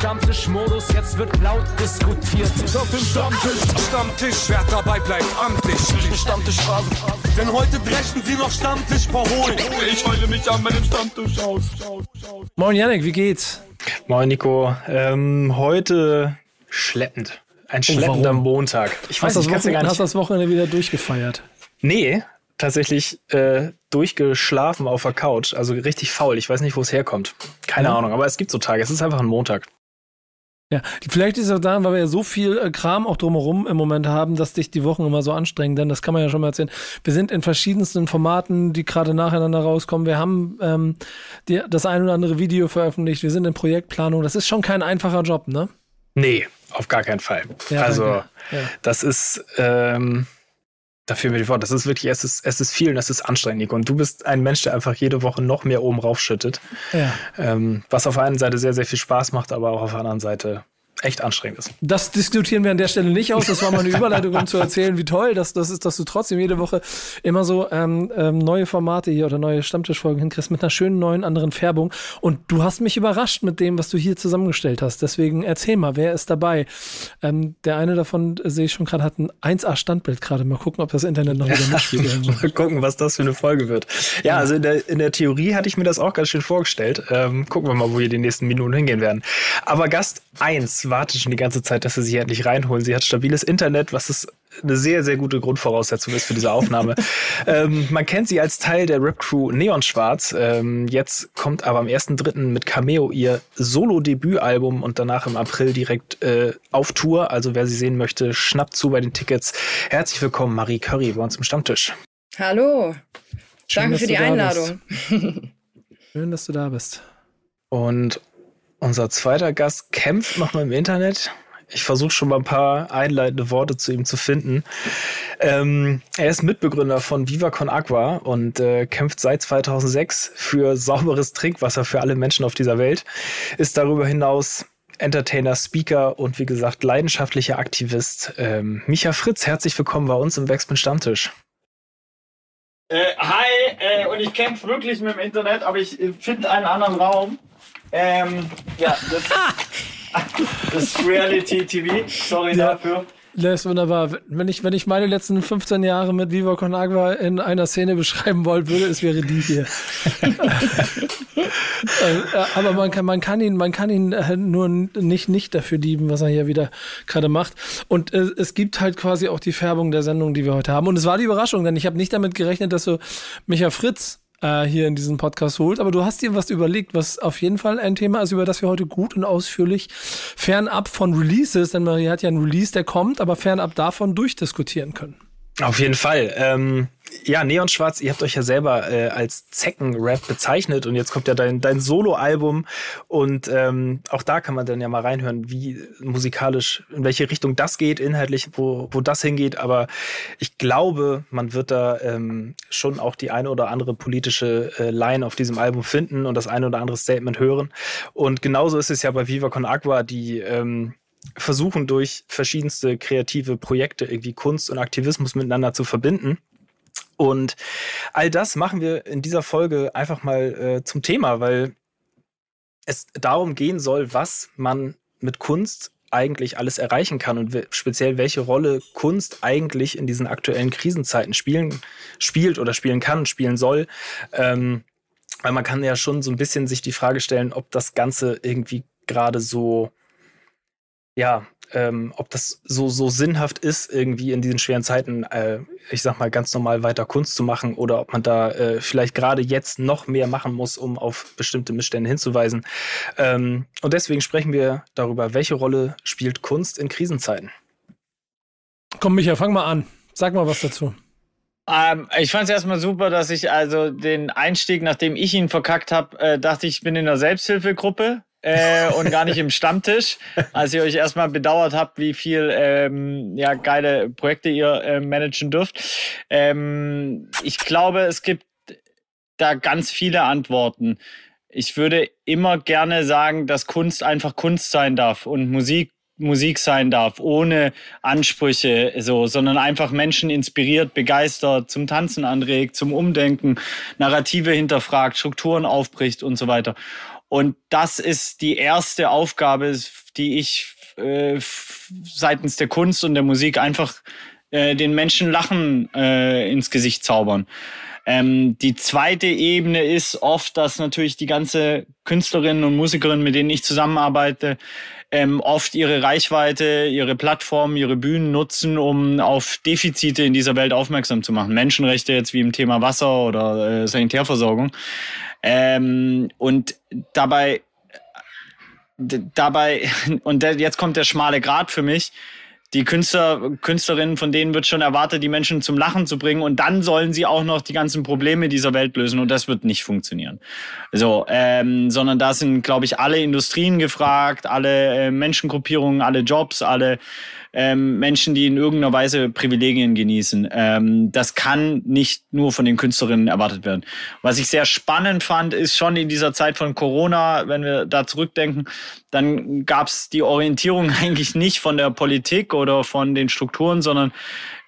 Stammtischmodus, jetzt wird laut diskutiert. Ist auf dem Stammtisch, Stammtisch, wer dabei bleibt, amtlich. Stammtischphase. Denn heute brechen sie noch Stammtisch verholen. Ich heule mich an meinem Stammtisch aus. Moin Janik, wie geht's? Moin Nico. Ähm, heute schleppend. Ein schleppender warum? Montag. Ich Hast weiß das, nicht, kannst du gar Wochenende, nicht. hast das Wochenende wieder durchgefeiert? Nee, tatsächlich äh, durchgeschlafen auf der Couch. Also richtig faul. Ich weiß nicht, wo es herkommt. Keine Ja. Ahnung, aber es gibt so Tage. Es ist einfach ein Montag. Ja, vielleicht ist es auch daran, weil wir ja so viel äh, Kram auch drumherum im Moment haben, dass dich die Wochen immer so anstrengen, denn das kann man ja schon mal erzählen. Wir sind in verschiedensten Formaten, die gerade nacheinander rauskommen. Wir haben ähm, die, das ein oder andere Video veröffentlicht. Wir sind in Projektplanung. Das ist schon kein einfacher Job, ne? Nee, auf gar keinen Fall. Ja, also. Ja. das ist, ähm, dafür bin ich fort. Das ist wirklich, es ist, es ist viel und es ist anstrengend. Und du bist ein Mensch, der einfach jede Woche noch mehr oben raufschüttet. Ja. Ähm, was auf der einen Seite sehr, sehr viel Spaß macht, aber auch auf der anderen Seite echt anstrengend ist. Das diskutieren wir an der Stelle nicht aus. Das war mal eine Überleitung, um zu erzählen, wie toll das, das ist, dass du trotzdem jede Woche immer so ähm, ähm, neue Formate hier oder neue Stammtischfolgen hinkriegst mit einer schönen neuen anderen Färbung. Und du hast mich überrascht mit dem, was du hier zusammengestellt hast. Deswegen erzähl mal, wer ist dabei? Ähm, der eine davon, äh, sehe ich schon gerade, hat ein 1A-Standbild gerade. Mal gucken, ob das Internet noch wieder mitspielt. Mal gucken, was das für eine Folge wird. Ja, also in der, in der Theorie hatte ich mir das auch ganz schön vorgestellt. Ähm, gucken wir mal, wo wir die nächsten Minuten hingehen werden. Aber Gast 1 wartet schon die ganze Zeit, dass sie sich endlich reinholen. Sie hat stabiles Internet, was ist eine sehr, sehr gute Grundvoraussetzung ist für diese Aufnahme. ähm, man kennt sie als Teil der Rap-Crew Neon Schwarz. Ähm, jetzt kommt aber am 1.3. mit Cameo ihr Solo-Debütalbum und danach im April direkt äh, auf Tour. Also wer sie sehen möchte, schnappt zu bei den Tickets. Herzlich willkommen, Marie Curry, bei uns im Stammtisch. Hallo. Schön, Danke für die da Einladung. Schön, dass du da bist. Und unser zweiter Gast kämpft nochmal im Internet. Ich versuche schon mal ein paar einleitende Worte zu ihm zu finden. Ähm, er ist Mitbegründer von Viva Con Agua und äh, kämpft seit 2006 für sauberes Trinkwasser für alle Menschen auf dieser Welt. Ist darüber hinaus Entertainer, Speaker und wie gesagt leidenschaftlicher Aktivist. Ähm, Micha Fritz, herzlich willkommen bei uns im Backspin Stammtisch. Äh, hi, äh, und ich kämpfe wirklich mit dem Internet, aber ich äh, finde einen anderen Raum. Ähm, ja, das, das ist Reality TV. Sorry Ja. dafür. Das ist wunderbar. Wenn ich, wenn ich meine letzten 15 Jahre mit Viva Con Agua in einer Szene beschreiben wollen würde, es wäre die hier. Äh, Aber man kann, man kann ihn, man kann ihn äh, nur nicht, nicht dafür lieben, was er hier wieder gerade macht. Und äh, es gibt halt quasi auch die Färbung der Sendung, die wir heute haben. Und es war die Überraschung, denn ich habe nicht damit gerechnet, dass du Micha Fritz äh, hier in diesen Podcast holt. Aber du hast dir was überlegt, was auf jeden Fall ein Thema ist, über das wir heute gut und ausführlich fernab von Releases, denn Marie hat ja einen Release, der kommt, aber fernab davon durchdiskutieren können. Auf jeden Fall. Ähm, ja, Neon Schwarz, ihr habt euch ja selber äh, als Zeckenrap bezeichnet und jetzt kommt ja dein, dein Solo-Album und ähm, auch da kann man dann ja mal reinhören, wie musikalisch, in welche Richtung das geht, inhaltlich, wo, wo das hingeht. Aber ich glaube, man wird da ähm, schon auch die eine oder andere politische äh, Line auf diesem Album finden und das eine oder andere Statement hören. Und genauso ist es ja bei Viva Con Agua, die ähm, versuchen durch verschiedenste kreative Projekte irgendwie Kunst und Aktivismus miteinander zu verbinden. Und all das machen wir in dieser Folge einfach mal äh, zum Thema, weil es darum gehen soll, was man mit Kunst eigentlich alles erreichen kann und speziell welche Rolle Kunst eigentlich in diesen aktuellen Krisenzeiten spielen, spielt oder spielen kann, spielen soll. Ähm, weil man kann ja schon so ein bisschen sich die Frage stellen, ob das Ganze irgendwie gerade so ja, ähm, ob das so, so sinnhaft ist, irgendwie in diesen schweren Zeiten, äh, ich sag mal, ganz normal weiter Kunst zu machen oder ob man da äh, vielleicht gerade jetzt noch mehr machen muss, um auf bestimmte Missstände hinzuweisen. Ähm, und deswegen sprechen wir darüber, welche Rolle spielt Kunst in Krisenzeiten. Komm, Micha, fang mal an. Sag mal was dazu. Ähm, ich fand es erstmal super, dass ich also den Einstieg, nachdem ich ihn verkackt habe, äh, dachte ich, bin in einer Selbsthilfegruppe. Äh, und gar nicht im Stammtisch, als ihr euch erstmal bedauert habt, wie viel ähm, ja, geile Projekte ihr äh, managen dürft. Ähm, ich glaube, es gibt da ganz viele Antworten. Ich würde immer gerne sagen, dass Kunst einfach Kunst sein darf und Musik Musik sein darf, ohne Ansprüche, so, sondern einfach Menschen inspiriert, begeistert, zum Tanzen anregt, zum Umdenken, Narrative hinterfragt, Strukturen aufbricht und so weiter. Und das ist die erste Aufgabe, die ich äh, seitens der Kunst und der Musik einfach äh, den Menschen Lachen äh, ins Gesicht zaubern. Ähm, die zweite Ebene ist oft, dass natürlich die ganze Künstlerinnen und Musikerinnen, mit denen ich zusammenarbeite, ähm, oft ihre Reichweite, ihre Plattformen, ihre Bühnen nutzen, um auf Defizite in dieser Welt aufmerksam zu machen. Menschenrechte jetzt wie im Thema Wasser oder äh, Sanitärversorgung. Ähm, und dabei dabei, und jetzt kommt der schmale Grad für mich, die Künstler, Künstlerinnen, von denen wird schon erwartet, die Menschen zum Lachen zu bringen. Und dann sollen sie auch noch die ganzen Probleme dieser Welt lösen. Und das wird nicht funktionieren. So, ähm, sondern da sind, glaube ich, alle Industrien gefragt, alle äh, Menschengruppierungen, alle Jobs, alle ähm, Menschen, die in irgendeiner Weise Privilegien genießen. Ähm, das kann nicht nur von den Künstlerinnen erwartet werden. Was ich sehr spannend fand, ist schon in dieser Zeit von Corona, wenn wir da zurückdenken, dann gab es die Orientierung eigentlich nicht von der Politik oder von den Strukturen, sondern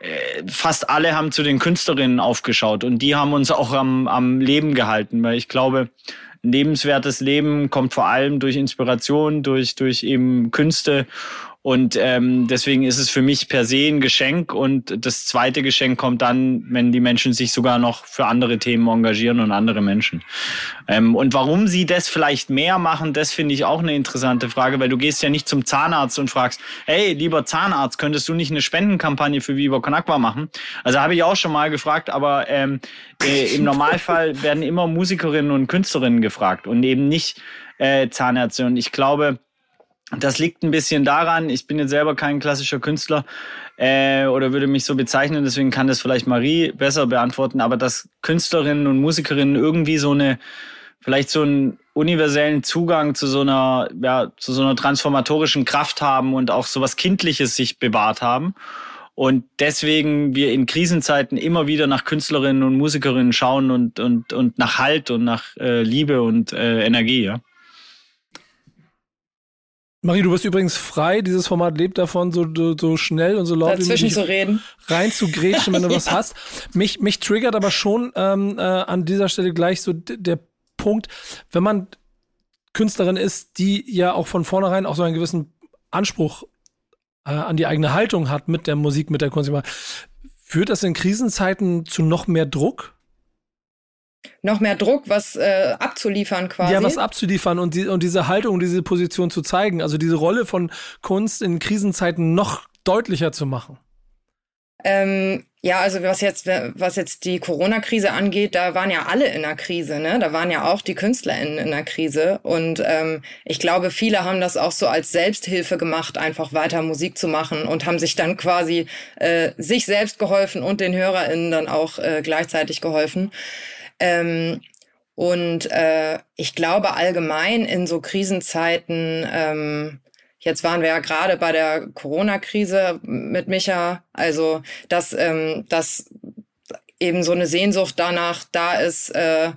äh, fast alle haben zu den Künstlerinnen aufgeschaut und die haben uns auch am, am Leben gehalten, weil ich glaube, ein lebenswertes Leben kommt vor allem durch Inspiration, durch, durch eben Künste und ähm, deswegen ist es für mich per se ein Geschenk. Und das zweite Geschenk kommt dann, wenn die Menschen sich sogar noch für andere Themen engagieren und andere Menschen. Ähm, und warum sie das vielleicht mehr machen, das finde ich auch eine interessante Frage, weil du gehst ja nicht zum Zahnarzt und fragst, hey, lieber Zahnarzt, könntest du nicht eine Spendenkampagne für Viva Con Agua machen? Also habe ich auch schon mal gefragt, aber ähm, äh, im Normalfall werden immer Musikerinnen und Künstlerinnen gefragt und eben nicht äh, Zahnärzte. Und ich glaube, das liegt ein bisschen daran, ich bin jetzt selber kein klassischer Künstler äh, oder würde mich so bezeichnen, deswegen kann das vielleicht Marie besser beantworten, aber dass Künstlerinnen und Musikerinnen irgendwie so eine, vielleicht so einen universellen Zugang zu so einer, ja, zu so einer transformatorischen Kraft haben und auch so was Kindliches sich bewahrt haben. Und deswegen wir in Krisenzeiten immer wieder nach Künstlerinnen und Musikerinnen schauen und, und, und nach Halt und nach äh, Liebe und äh, Energie, ja. Marie, du bist übrigens frei. Dieses Format lebt davon, so, so schnell und so laut Dazwischen wie möglich zu reden. rein zu grätschen, wenn du ja. was hast. Mich, mich triggert aber schon ähm, äh, an dieser Stelle gleich so der Punkt, wenn man Künstlerin ist, die ja auch von vornherein auch so einen gewissen Anspruch äh, an die eigene Haltung hat mit der Musik, mit der Kunst. Führt das in Krisenzeiten zu noch mehr Druck? Noch mehr Druck, was äh, abzuliefern quasi. Ja, was abzuliefern und, die, und diese Haltung, diese Position zu zeigen. Also diese Rolle von Kunst in Krisenzeiten noch deutlicher zu machen. Ähm, ja, also was jetzt, was jetzt die Corona-Krise angeht, da waren ja alle in der Krise, ne? Da waren ja auch die KünstlerInnen in der Krise. Und ähm, ich glaube, viele haben das auch so als Selbsthilfe gemacht, einfach weiter Musik zu machen und haben sich dann quasi äh, sich selbst geholfen und den HörerInnen dann auch äh, gleichzeitig geholfen. Ähm, und äh, ich glaube allgemein in so Krisenzeiten, ähm, jetzt waren wir ja gerade bei der Corona-Krise mit Micha, also dass, ähm, dass eben so eine Sehnsucht danach da ist, äh,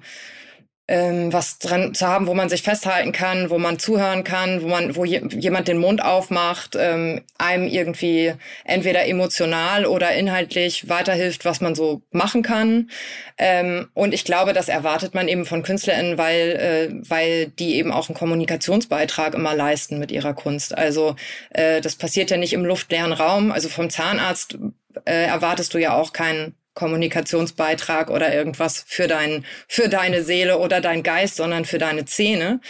ähm, was dran zu haben, wo man sich festhalten kann, wo man zuhören kann, wo man, wo je, jemand den Mund aufmacht, ähm, einem irgendwie entweder emotional oder inhaltlich weiterhilft, was man so machen kann. Ähm, und ich glaube, das erwartet man eben von KünstlerInnen, weil, äh, weil die eben auch einen Kommunikationsbeitrag immer leisten mit ihrer Kunst. Also äh, das passiert ja nicht im luftleeren Raum. Also vom Zahnarzt äh, erwartest du ja auch keinen Kommunikationsbeitrag oder irgendwas für dein, für deine Seele oder dein Geist, sondern für deine Zähne.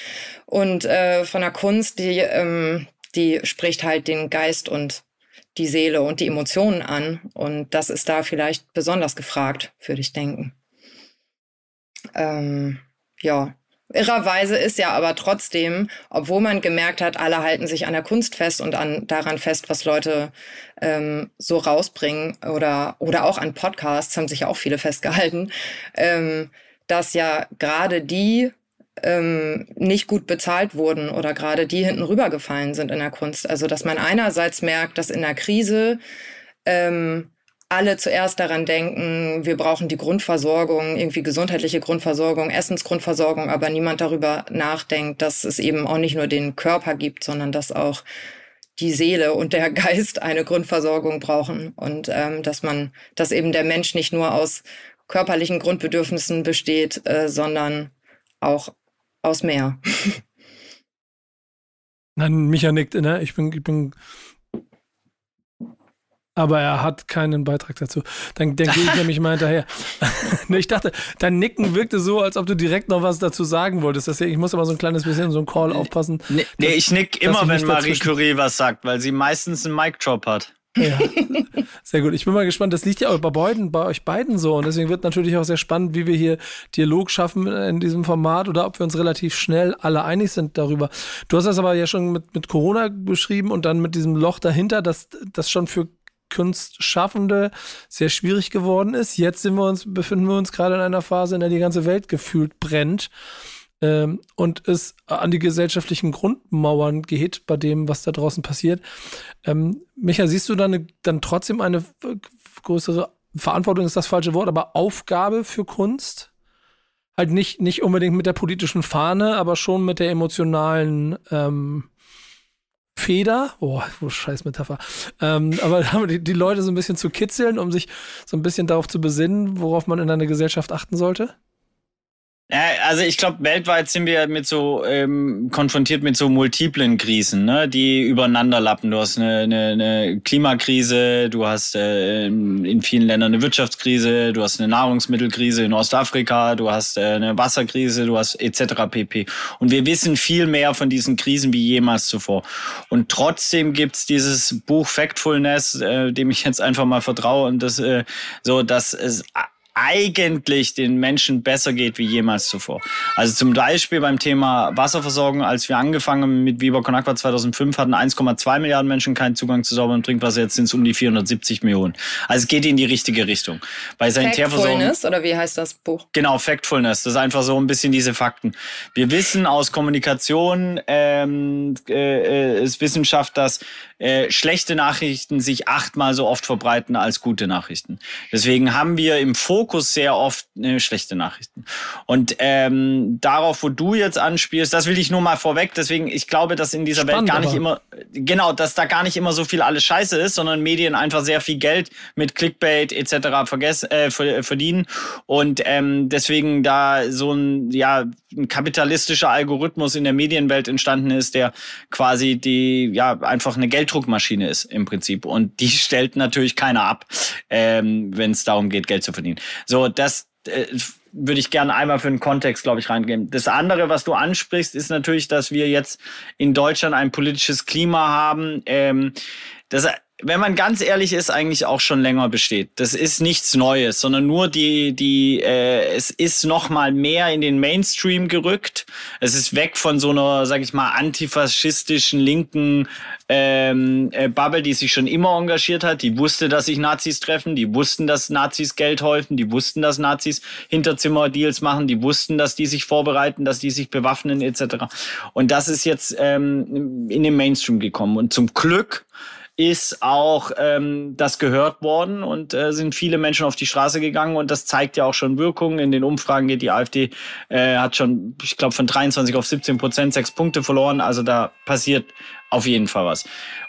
Und äh, von der Kunst, die, ähm, die spricht halt den Geist und die Seele und die Emotionen an. Und das ist da vielleicht besonders gefragt, würde ich denken. Ähm, ja, Irrerweise ist ja aber trotzdem, obwohl man gemerkt hat, alle halten sich an der Kunst fest und an daran fest, was Leute ähm, so rausbringen oder oder auch an Podcasts haben sich auch viele festgehalten, ähm, dass ja gerade die ähm, nicht gut bezahlt wurden oder gerade die hinten rübergefallen sind in der Kunst. Also dass man einerseits merkt, dass in der Krise ähm, alle zuerst daran denken, wir brauchen die Grundversorgung, irgendwie gesundheitliche Grundversorgung, Essensgrundversorgung, aber niemand darüber nachdenkt, dass es eben auch nicht nur den Körper gibt, sondern dass auch die Seele und der Geist eine Grundversorgung brauchen und ähm, dass man, dass eben der Mensch nicht nur aus körperlichen Grundbedürfnissen besteht, äh, sondern auch aus mehr. Nein, Micha nickt, ne? Ich bin, ich bin aber er hat keinen Beitrag dazu. Dann, dann gehe ich nämlich mal hinterher. ich dachte, dein Nicken wirkte so, als ob du direkt noch was dazu sagen wolltest. Deswegen, ich muss aber so ein kleines bisschen so ein Call aufpassen. Nee, nee ich nick immer, wenn Marie Curie was sagt, weil sie meistens einen Mic-Drop hat. Ja, sehr gut. Ich bin mal gespannt. Das liegt ja auch bei beiden, bei euch beiden so. Und deswegen wird natürlich auch sehr spannend, wie wir hier Dialog schaffen in diesem Format oder ob wir uns relativ schnell alle einig sind darüber. Du hast das aber ja schon mit, mit Corona beschrieben und dann mit diesem Loch dahinter, dass das schon für Kunstschaffende sehr schwierig geworden ist. Jetzt sind wir uns, befinden wir uns gerade in einer Phase, in der die ganze Welt gefühlt brennt ähm, und es an die gesellschaftlichen Grundmauern geht bei dem, was da draußen passiert. Ähm, Micha, siehst du dann, dann trotzdem eine größere Verantwortung ist das falsche Wort, aber Aufgabe für Kunst? Halt nicht, nicht unbedingt mit der politischen Fahne, aber schon mit der emotionalen ähm, Feder, oh, oh scheiß Metapher, ähm, aber die, die Leute so ein bisschen zu kitzeln, um sich so ein bisschen darauf zu besinnen, worauf man in einer Gesellschaft achten sollte? Also ich glaube, weltweit sind wir mit so ähm, konfrontiert mit so multiplen Krisen, ne, die übereinander lappen. Du hast eine, eine, eine Klimakrise, du hast äh, in vielen Ländern eine Wirtschaftskrise, du hast eine Nahrungsmittelkrise in Ostafrika, du hast äh, eine Wasserkrise, du hast etc. pp. Und wir wissen viel mehr von diesen Krisen wie jemals zuvor. Und trotzdem gibt's dieses Buch Factfulness, äh, dem ich jetzt einfach mal vertraue und das äh, so, dass es eigentlich den Menschen besser geht wie jemals zuvor. Also zum Beispiel beim Thema Wasserversorgung, als wir angefangen haben mit Viva Con Agua 2005, hatten 1,2 Milliarden Menschen keinen Zugang zu sauberem Trinkwasser, jetzt sind es um die 470 Millionen. Also es geht in die richtige Richtung. Bei Sanitärversorgung. Factfulness, oder wie heißt das Buch? Genau, Factfulness. Das ist einfach so ein bisschen diese Fakten. Wir wissen aus Kommunikation, ähm, äh, ist Wissenschaft, dass äh, schlechte Nachrichten sich achtmal so oft verbreiten als gute Nachrichten. Deswegen haben wir im Fokus sehr oft äh, schlechte Nachrichten. Und ähm, darauf, wo du jetzt anspielst, das will ich nur mal vorweg. Deswegen, ich glaube, dass in dieser Spannend, Welt gar nicht immer, genau, dass da gar nicht immer so viel alles Scheiße ist, sondern Medien einfach sehr viel Geld mit Clickbait etc. Vergess, äh, verdienen. Und ähm, deswegen da so ein, ja, ein kapitalistischer Algorithmus in der Medienwelt entstanden ist, der quasi die, ja, einfach eine Geld Gelddruckmaschine ist im Prinzip. Und die stellt natürlich keiner ab, ähm, wenn es darum geht, Geld zu verdienen. So, das äh, würde ich gerne einmal für den Kontext, glaube ich, reingeben. Das andere, was du ansprichst, ist natürlich, dass wir jetzt in Deutschland ein politisches Klima haben, ähm, das wenn man ganz ehrlich ist, eigentlich auch schon länger besteht. Das ist nichts Neues, sondern nur die, die, äh, es ist noch mal mehr in den Mainstream gerückt. Es ist weg von so einer, sag ich mal, antifaschistischen linken ähm, äh, Bubble, die sich schon immer engagiert hat. Die wusste, dass sich Nazis treffen, die wussten, dass Nazis Geld häufen, die wussten, dass Nazis Hinterzimmerdeals machen, die wussten, dass die sich vorbereiten, dass die sich bewaffnen etc. Und das ist jetzt ähm, in den Mainstream gekommen. Und zum Glück ist auch ähm, das gehört worden und äh, sind viele Menschen auf die Straße gegangen und das zeigt ja auch schon Wirkungen. In den Umfragen geht die AfD, äh, hat schon, ich glaube, von 23 auf 17 Prozent sechs Punkte verloren. Also da passiert auf jeden Fall was.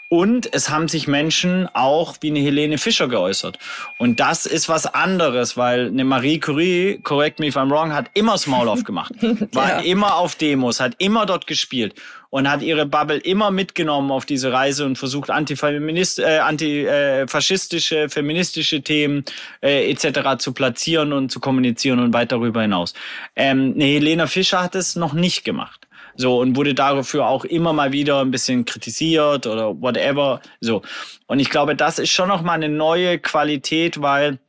Und es haben sich Menschen auch wie eine Helene Fischer geäußert. Und das ist was anderes, weil eine Marie Curie, correct me if I'm wrong, hat immer das Maul aufgemacht. War ja. immer auf Demos, hat immer dort gespielt und hat ihre Bubble immer mitgenommen auf diese Reise und versucht antifeminist, äh, antifaschistische, feministische Themen äh, etc. zu platzieren und zu kommunizieren und weit darüber hinaus. Ähm, eine Helena Fischer hat es noch nicht gemacht. So, und wurde dafür auch immer mal wieder ein bisschen kritisiert oder whatever. So. Und ich glaube, das ist schon nochmal eine neue Qualität, weil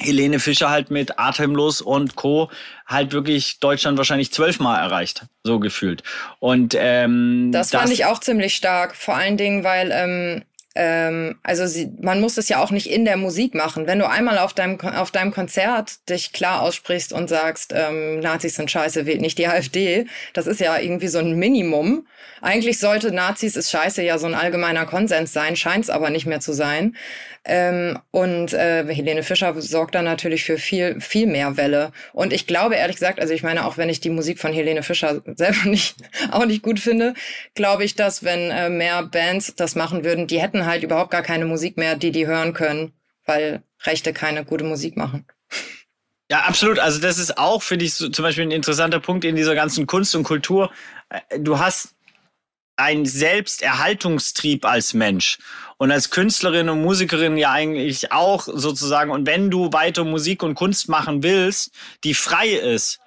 Helene Fischer halt mit Atemlos und Co. halt wirklich Deutschland wahrscheinlich zwölfmal erreicht, so gefühlt. Und ähm, das fand das ich auch ziemlich stark, vor allen Dingen, weil ähm, ähm, also sie, man muss es ja auch nicht in der Musik machen. Wenn du einmal auf deinem, auf deinem Konzert dich klar aussprichst und sagst, ähm, Nazis sind scheiße, wählt nicht die AfD, das ist ja irgendwie so ein Minimum. Eigentlich sollte Nazis ist scheiße ja so ein allgemeiner Konsens sein, scheint es aber nicht mehr zu sein. Ähm, und äh, Helene Fischer sorgt dann natürlich für viel, viel mehr Welle. Und ich glaube ehrlich gesagt, also ich meine, auch wenn ich die Musik von Helene Fischer selber nicht, auch nicht gut finde, glaube ich, dass wenn äh, mehr Bands das machen würden, die hätten halt überhaupt gar keine Musik mehr, die die hören können, weil Rechte keine gute Musik machen. Ja, absolut. Also das ist auch, finde ich, so, zum Beispiel ein interessanter Punkt in dieser ganzen Kunst und Kultur. Äh, du hast ein Selbsterhaltungstrieb als Mensch und als Künstlerin und Musikerin ja eigentlich auch sozusagen. Und wenn du weiter Musik und Kunst machen willst, die frei ist,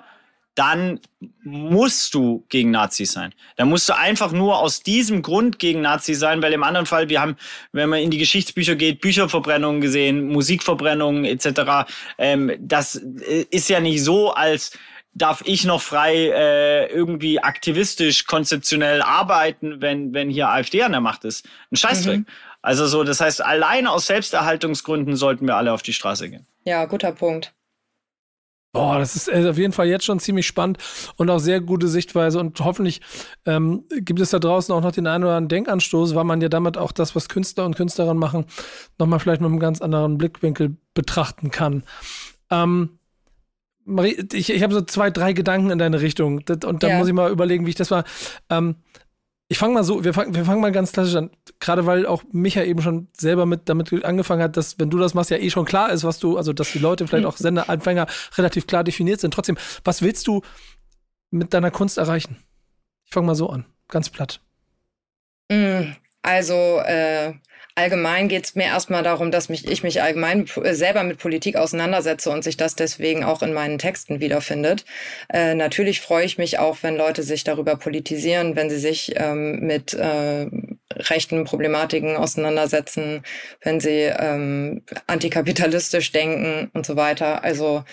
dann musst du gegen Nazis sein. Dann musst du einfach nur aus diesem Grund gegen Nazis sein, weil im anderen Fall, wir haben, wenn man in die Geschichtsbücher geht, Bücherverbrennungen gesehen, Musikverbrennungen etc. Ähm, das äh, ist ja nicht so, als darf ich noch frei äh, irgendwie aktivistisch, konzeptionell arbeiten, wenn, wenn hier AfD an der Macht ist. Ein Scheißdreck. Mhm. Also so, das heißt, alleine aus Selbsterhaltungsgründen sollten wir alle auf die Straße gehen. Ja, guter Punkt. Boah, das ist äh, auf jeden Fall jetzt schon ziemlich spannend und auch sehr gute Sichtweise. Und hoffentlich ähm, gibt es da draußen auch noch den einen oder anderen Denkanstoß, weil man ja damit auch das, was Künstler und Künstlerinnen machen, nochmal vielleicht mit einem ganz anderen Blickwinkel betrachten kann. Ähm, Marie, ich, ich habe so zwei, drei Gedanken in deine Richtung. Und dann ja. muss ich mal überlegen, wie ich das war. Ähm, ich fange mal so, wir fangen wir fangen mal ganz klassisch an. Gerade weil auch Micha eben schon selber mit damit angefangen hat, dass, wenn du das machst, ja eh schon klar ist, was du, also dass die Leute vielleicht auch Sendeanfänger relativ klar definiert sind. Trotzdem, was willst du mit deiner Kunst erreichen? Ich fange mal so an, ganz platt. Mm, also, äh, Allgemein geht es mir erstmal darum, dass mich, ich mich allgemein äh, selber mit Politik auseinandersetze und sich das deswegen auch in meinen Texten wiederfindet. Äh, natürlich freue ich mich auch, wenn Leute sich darüber politisieren, wenn sie sich ähm, mit äh, rechten Problematiken auseinandersetzen, wenn sie ähm, antikapitalistisch denken und so weiter. Also,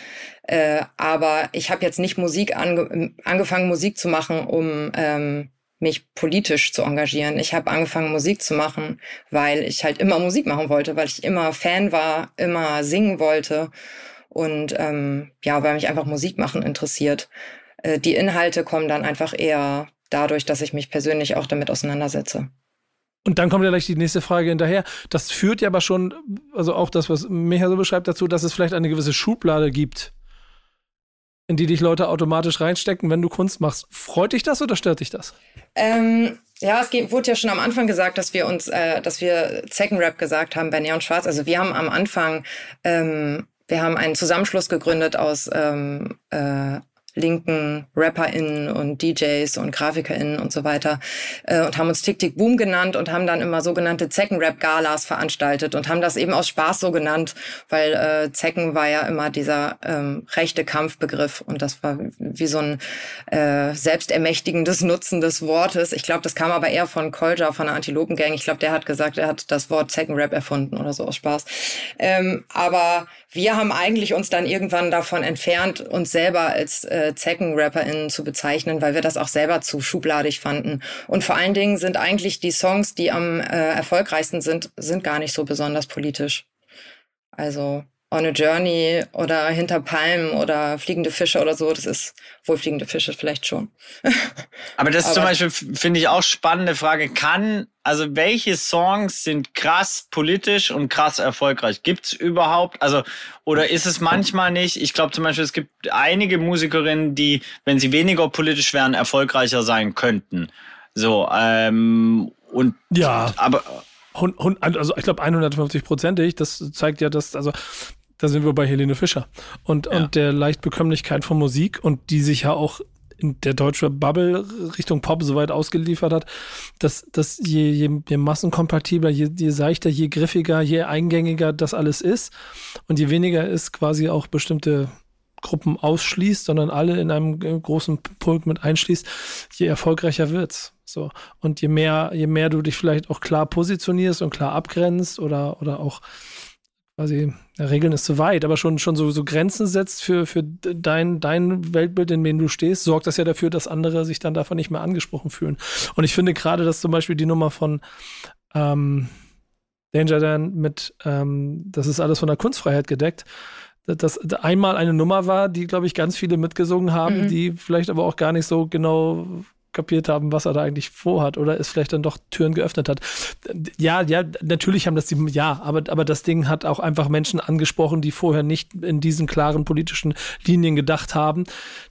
äh, aber ich habe jetzt nicht Musik ange angefangen, Musik zu machen, um ähm, mich politisch zu engagieren. Ich habe angefangen, Musik zu machen, weil ich halt immer Musik machen wollte, weil ich immer Fan war, immer singen wollte und ähm, ja, weil mich einfach Musik machen interessiert. Äh, die Inhalte kommen dann einfach eher dadurch, dass ich mich persönlich auch damit auseinandersetze. Und dann kommt ja gleich die nächste Frage hinterher. Das führt ja aber schon, also auch das, was Micha so beschreibt, dazu, dass es vielleicht eine gewisse Schublade gibt, in die dich Leute automatisch reinstecken, wenn du Kunst machst. Freut dich das oder stört dich das? Ähm, ja, es wurde ja schon am Anfang gesagt, dass wir uns, äh, dass wir Zeckenrap gesagt haben bei Neon Schwarz. Also wir haben am Anfang, ähm, wir haben einen Zusammenschluss gegründet aus ähm, äh, linken RapperInnen und DJs und GrafikerInnen und so weiter äh, und haben uns Tick Tick Boom genannt und haben dann immer sogenannte Zecken-Rap-Galas veranstaltet und haben das eben aus Spaß so genannt, weil äh, Zecken war ja immer dieser ähm, rechte Kampfbegriff und das war wie so ein äh, selbstermächtigendes Nutzen des Wortes. Ich glaube, das kam aber eher von Kolja, von der Antilopengang. Ich glaube, der hat gesagt, er hat das Wort Zecken-Rap erfunden oder so aus Spaß. Ähm, aber wir haben eigentlich uns dann irgendwann davon entfernt, uns selber als äh, Zecken-RapperInnen zu bezeichnen, weil wir das auch selber zu schubladig fanden. Und vor allen Dingen sind eigentlich die Songs, die am äh, erfolgreichsten sind, sind gar nicht so besonders politisch. Also On a Journey oder Hinter Palmen oder Fliegende Fische oder so. Das ist wohl Fliegende Fische vielleicht schon. Aber das ist zum Beispiel, finde ich auch spannende Frage. Kann, also welche Songs sind krass politisch und krass erfolgreich? Gibt's überhaupt? Also, oder ist es manchmal nicht? Ich glaube zum Beispiel, es gibt einige Musikerinnen, die, wenn sie weniger politisch wären, erfolgreicher sein könnten. So, ähm, und ja. aber also ich glaube 150 prozentig, das zeigt ja, dass, also da sind wir bei Helene Fischer und, ja. und der Leichtbekömmlichkeit von Musik und die sich ja auch in der deutsche Bubble Richtung Pop so weit ausgeliefert hat, dass, dass je, je, je massenkompatibler, je, je seichter, je griffiger, je eingängiger das alles ist und je weniger es quasi auch bestimmte Gruppen ausschließt, sondern alle in einem großen Pulk mit einschließt, je erfolgreicher wird's. So. Und je mehr, je mehr du dich vielleicht auch klar positionierst und klar abgrenzt oder, oder auch quasi, ja, Regeln ist zu weit, aber schon, schon so, so Grenzen setzt für, für dein, dein Weltbild, in dem du stehst, sorgt das ja dafür, dass andere sich dann davon nicht mehr angesprochen fühlen. Und ich finde gerade, dass zum Beispiel die Nummer von ähm, Danger Dan mit, ähm, das ist alles von der Kunstfreiheit gedeckt, dass einmal eine Nummer war, die, glaube ich, ganz viele mitgesungen haben, mhm. die vielleicht aber auch gar nicht so genau kapiert haben, was er da eigentlich vorhat oder es vielleicht dann doch Türen geöffnet hat. Ja, ja, natürlich haben das die, ja, aber, aber das Ding hat auch einfach Menschen angesprochen, die vorher nicht in diesen klaren politischen Linien gedacht haben,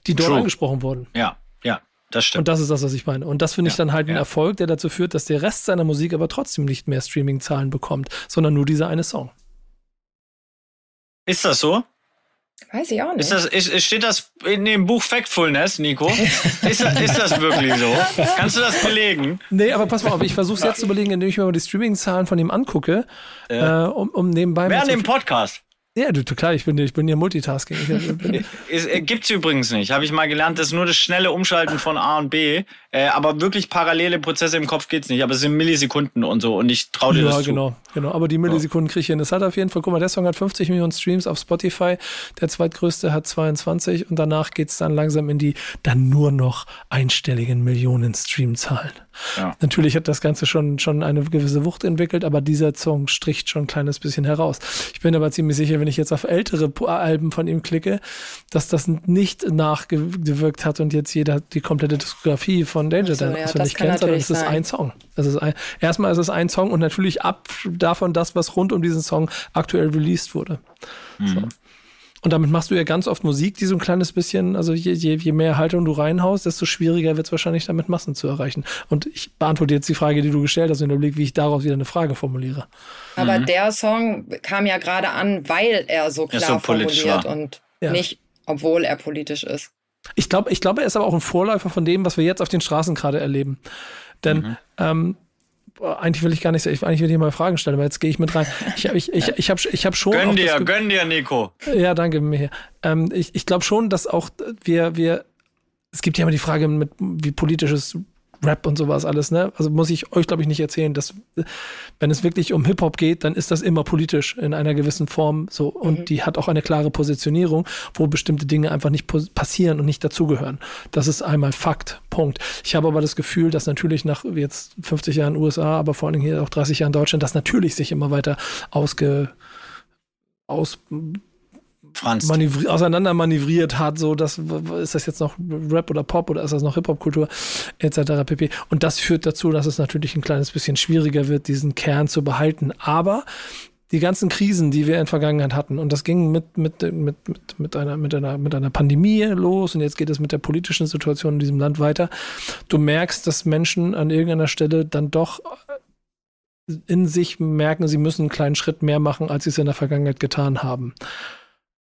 die dort True. angesprochen wurden. Ja, ja. Das stimmt. Und das ist das, was ich meine. Und das finde ich ja, dann halt ja. ein Erfolg, der dazu führt, dass der Rest seiner Musik aber trotzdem nicht mehr Streaming-Zahlen bekommt, sondern nur dieser eine Song. Ist das so? Weiß ich auch nicht. Ist das, ist, steht das in dem Buch Factfulness, Nico? ist, das, ist das wirklich so? Kannst du das belegen? Nee, aber pass mal auf, ich versuche es jetzt zu überlegen, indem ich mir mal die Streaming-Zahlen von ihm angucke, ja. äh, um, um nebenbei. Während dem Podcast. Ja, du, klar, ich bin, ich bin ja Multitasking. es, äh, gibt's übrigens nicht. Habe ich mal gelernt, das ist nur das schnelle Umschalten von A und B. Äh, aber wirklich parallele Prozesse im Kopf geht's nicht. Aber es sind Millisekunden und so. Und ich traue dir ja, das genau, zu. genau. Aber die Millisekunden kriege ich hin. Das hat auf jeden Fall, guck mal, der Song hat 50 Millionen Streams auf Spotify. Der zweitgrößte hat 22. Und danach geht's dann langsam in die dann nur noch einstelligen Millionen Streamzahlen. Ja. Natürlich hat das Ganze schon, schon eine gewisse Wucht entwickelt, aber dieser Song stricht schon ein kleines bisschen heraus. Ich bin aber ziemlich sicher, wenn ich jetzt auf ältere Alben von ihm klicke, dass das nicht nachgewirkt hat und jetzt jeder die komplette Diskografie von Danger so, Dan ja, auswendig kennt, sondern es ist ein Song. Es ist ein, erstmal ist es ein Song und natürlich ab davon das, was rund um diesen Song aktuell released wurde. Mhm. So. Und damit machst du ja ganz oft Musik, die so ein kleines bisschen, also je, je, je mehr Haltung du reinhaust, desto schwieriger wird es wahrscheinlich damit Massen zu erreichen. Und ich beantworte jetzt die Frage, die du gestellt hast, und überlege, wie ich daraus wieder eine Frage formuliere. Aber mhm. der Song kam ja gerade an, weil er so klar so formuliert war. und ja. nicht, obwohl er politisch ist. Ich glaube, ich glaube, er ist aber auch ein Vorläufer von dem, was wir jetzt auf den Straßen gerade erleben. Denn mhm. ähm, eigentlich will ich gar nicht, ich, eigentlich will ich mal Fragen stellen, aber jetzt gehe ich mit rein. Ich, ich, ich, ich habe ich hab schon. Gönn dir, gönn dir, Nico. Ja, danke mir. Ähm, ich ich glaube schon, dass auch wir, wir, es gibt ja immer die Frage, mit, wie politisches Rap und sowas alles, ne? Also muss ich euch, glaube ich, nicht erzählen, dass wenn es wirklich um Hip-Hop geht, dann ist das immer politisch in einer gewissen Form so. Und mhm. die hat auch eine klare Positionierung, wo bestimmte Dinge einfach nicht passieren und nicht dazugehören. Das ist einmal Fakt. Punkt. Ich habe aber das Gefühl, dass natürlich nach jetzt 50 Jahren USA, aber vor allen Dingen hier auch 30 Jahren Deutschland, das natürlich sich immer weiter ausge aus manövri auseinander manövriert hat, so das ist das jetzt noch Rap oder Pop oder ist das noch Hip-Hop-Kultur etc. pp. Und das führt dazu, dass es natürlich ein kleines bisschen schwieriger wird, diesen Kern zu behalten. Aber die ganzen Krisen, die wir in der Vergangenheit hatten, und das ging mit, mit, mit, mit, mit, einer, mit, einer, mit einer Pandemie los und jetzt geht es mit der politischen Situation in diesem Land weiter. Du merkst, dass Menschen an irgendeiner Stelle dann doch in sich merken, sie müssen einen kleinen Schritt mehr machen, als sie es in der Vergangenheit getan haben.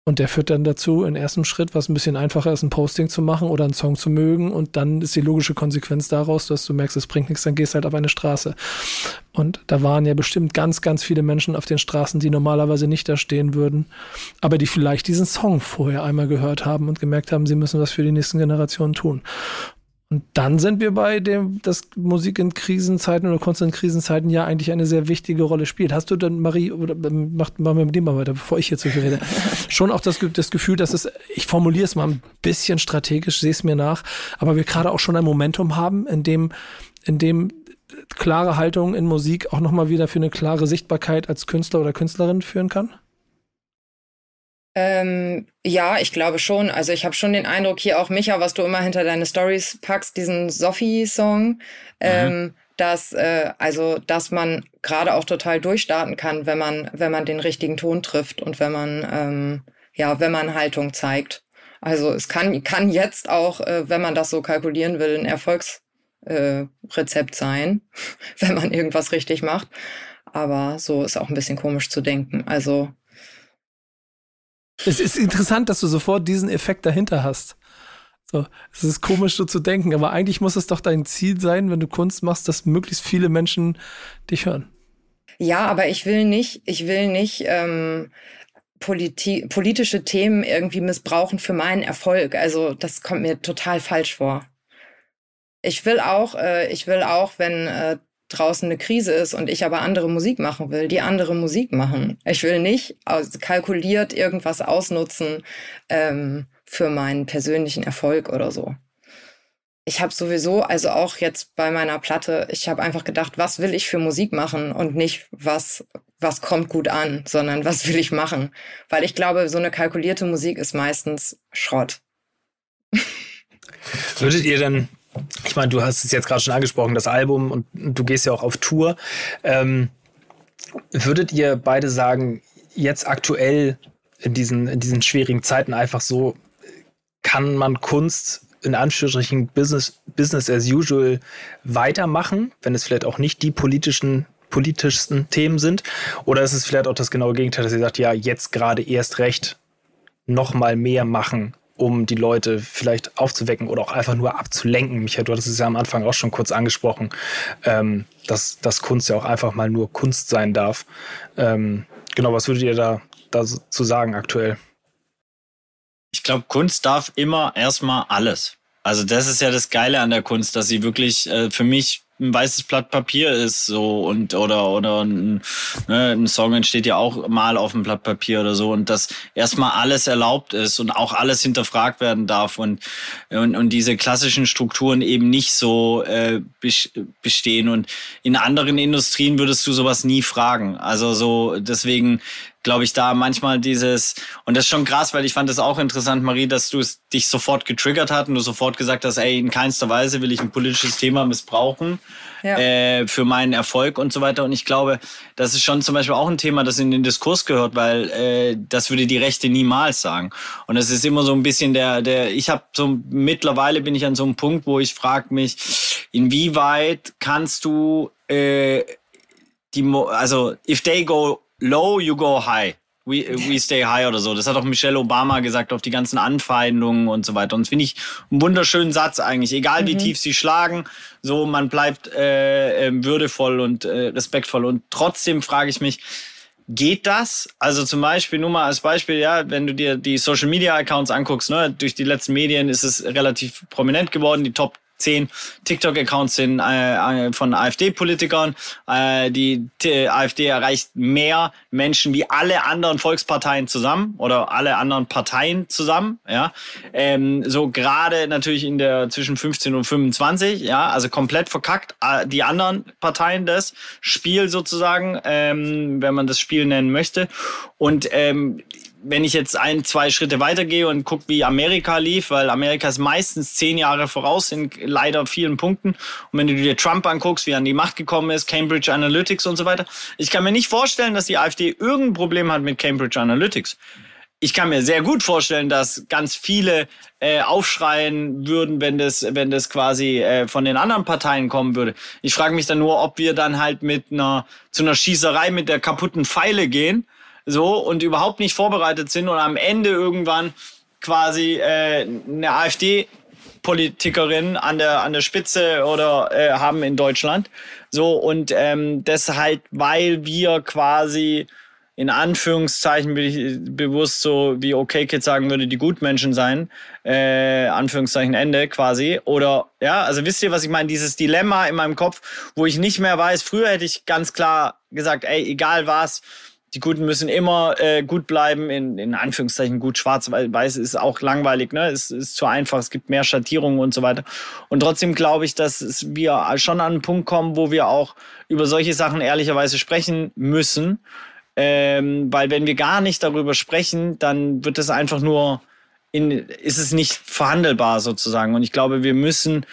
Und der führt dann dazu, in ersten Schritt, was ein bisschen einfacher ist, ein Posting zu machen oder einen Song zu mögen. Und dann ist die logische Konsequenz daraus, dass du merkst, es bringt nichts, dann gehst halt auf eine Straße. Und da waren ja bestimmt ganz, ganz viele Menschen auf den Straßen, die normalerweise nicht da stehen würden, aber die vielleicht diesen Song vorher einmal gehört haben und gemerkt haben, sie müssen was für die nächsten Generationen tun. Und dann sind wir bei dem, dass Musik in Krisenzeiten oder Kunst in Krisenzeiten ja eigentlich eine sehr wichtige Rolle spielt. Hast du dann, Marie, oder ähm, mach, machen wir mit dem mal weiter, bevor ich hier zu viel rede, schon auch das, das Gefühl, dass es, ich formuliere es mal ein bisschen strategisch, sehe es mir nach, aber wir gerade auch schon ein Momentum haben, in dem, in dem klare Haltung in Musik auch nochmal wieder für eine klare Sichtbarkeit als Künstler oder Künstlerin führen kann? Ähm, ja, ich glaube schon. Also ich habe schon den Eindruck hier auch, Micha, was du immer hinter deine Stories packst, diesen Sophie-Song, mhm. ähm, dass äh, also dass man gerade auch total durchstarten kann, wenn man wenn man den richtigen Ton trifft und wenn man ähm, ja wenn man Haltung zeigt. Also es kann kann jetzt auch, äh, wenn man das so kalkulieren will, ein Erfolgsrezept äh, sein, wenn man irgendwas richtig macht. Aber so ist auch ein bisschen komisch zu denken. Also es ist interessant, dass du sofort diesen Effekt dahinter hast. So, es ist komisch, so zu denken, aber eigentlich muss es doch dein Ziel sein, wenn du Kunst machst, dass möglichst viele Menschen dich hören. Ja, aber ich will nicht, ich will nicht ähm, politi politische Themen irgendwie missbrauchen für meinen Erfolg. Also das kommt mir total falsch vor. Ich will auch, äh, ich will auch, wenn äh, draußen eine Krise ist und ich aber andere Musik machen will, die andere Musik machen. Ich will nicht kalkuliert irgendwas ausnutzen ähm, für meinen persönlichen Erfolg oder so. Ich habe sowieso, also auch jetzt bei meiner Platte, ich habe einfach gedacht, was will ich für Musik machen und nicht was was kommt gut an, sondern was will ich machen, weil ich glaube, so eine kalkulierte Musik ist meistens Schrott. Würdet ihr denn ich meine, du hast es jetzt gerade schon angesprochen, das Album und du gehst ja auch auf Tour. Ähm, würdet ihr beide sagen, jetzt aktuell in diesen, in diesen schwierigen Zeiten einfach so, kann man Kunst in Anführungsstrichen Business, Business as usual weitermachen, wenn es vielleicht auch nicht die politischen politischsten Themen sind? Oder ist es vielleicht auch das genaue Gegenteil, dass ihr sagt, ja, jetzt gerade erst recht noch mal mehr machen, um die Leute vielleicht aufzuwecken oder auch einfach nur abzulenken. Michael, du hattest es ja am Anfang auch schon kurz angesprochen, ähm, dass, dass Kunst ja auch einfach mal nur Kunst sein darf. Ähm, genau, was würdet ihr da dazu sagen aktuell? Ich glaube, Kunst darf immer erstmal alles. Also das ist ja das Geile an der Kunst, dass sie wirklich äh, für mich ein weißes Blatt Papier ist so und oder oder ein, ne, ein Song entsteht ja auch mal auf dem Blatt Papier oder so und dass erstmal alles erlaubt ist und auch alles hinterfragt werden darf und und, und diese klassischen Strukturen eben nicht so äh, bestehen. Und in anderen Industrien würdest du sowas nie fragen. Also so deswegen glaube ich, da manchmal dieses, und das ist schon krass, weil ich fand das auch interessant, Marie, dass du es dich sofort getriggert hast und du sofort gesagt hast, ey, in keinster Weise will ich ein politisches Thema missbrauchen ja. äh, für meinen Erfolg und so weiter. Und ich glaube, das ist schon zum Beispiel auch ein Thema, das in den Diskurs gehört, weil äh, das würde die Rechte niemals sagen. Und es ist immer so ein bisschen der, der, ich habe so mittlerweile bin ich an so einem Punkt, wo ich frage mich, inwieweit kannst du äh, die, also if they go low, you go high. We, we stay high oder so. Das hat auch Michelle Obama gesagt auf die ganzen Anfeindungen und so weiter. Und das finde ich einen wunderschönen Satz eigentlich. Egal mhm. wie tief sie schlagen, so man bleibt äh, äh, würdevoll und äh, respektvoll. Und trotzdem frage ich mich, geht das? Also zum Beispiel, nur mal als Beispiel, ja, wenn du dir die Social Media Accounts anguckst, ne, durch die letzten Medien ist es relativ prominent geworden. Die Top zehn TikTok-Accounts sind äh, von AfD-Politikern. Äh, die T AfD erreicht mehr Menschen wie alle anderen Volksparteien zusammen oder alle anderen Parteien zusammen. Ja, ähm, so gerade natürlich in der zwischen 15 und 25. Ja, also komplett verkackt. Äh, die anderen Parteien das Spiel sozusagen, ähm, wenn man das Spiel nennen möchte. Und ähm, wenn ich jetzt ein, zwei Schritte weitergehe und gucke, wie Amerika lief, weil Amerika ist meistens zehn Jahre voraus in leider vielen Punkten. Und wenn du dir Trump anguckst, wie er an die Macht gekommen ist, Cambridge Analytics und so weiter, ich kann mir nicht vorstellen, dass die AfD irgendein Problem hat mit Cambridge Analytics. Ich kann mir sehr gut vorstellen, dass ganz viele äh, aufschreien würden, wenn das, wenn das quasi äh, von den anderen Parteien kommen würde. Ich frage mich dann nur, ob wir dann halt mit einer zu einer Schießerei mit der kaputten Pfeile gehen so und überhaupt nicht vorbereitet sind und am Ende irgendwann quasi äh, eine AfD Politikerin an der an der Spitze oder äh, haben in Deutschland so und ähm, das halt weil wir quasi in Anführungszeichen bin ich bewusst so, wie okay Kids sagen würde, die Gutmenschen sein, äh, Anführungszeichen Ende quasi. Oder ja, also wisst ihr, was ich meine? Dieses Dilemma in meinem Kopf, wo ich nicht mehr weiß, früher hätte ich ganz klar gesagt, ey, egal was, die Guten müssen immer äh, gut bleiben, in, in Anführungszeichen gut schwarz, weil weiß ist auch langweilig, ne? Es ist zu einfach, es gibt mehr Schattierungen und so weiter. Und trotzdem glaube ich, dass wir schon an einen Punkt kommen, wo wir auch über solche Sachen ehrlicherweise sprechen müssen. Ähm, weil wenn wir gar nicht darüber sprechen, dann wird es einfach nur in, ist es nicht verhandelbar sozusagen. Und ich glaube, wir müssen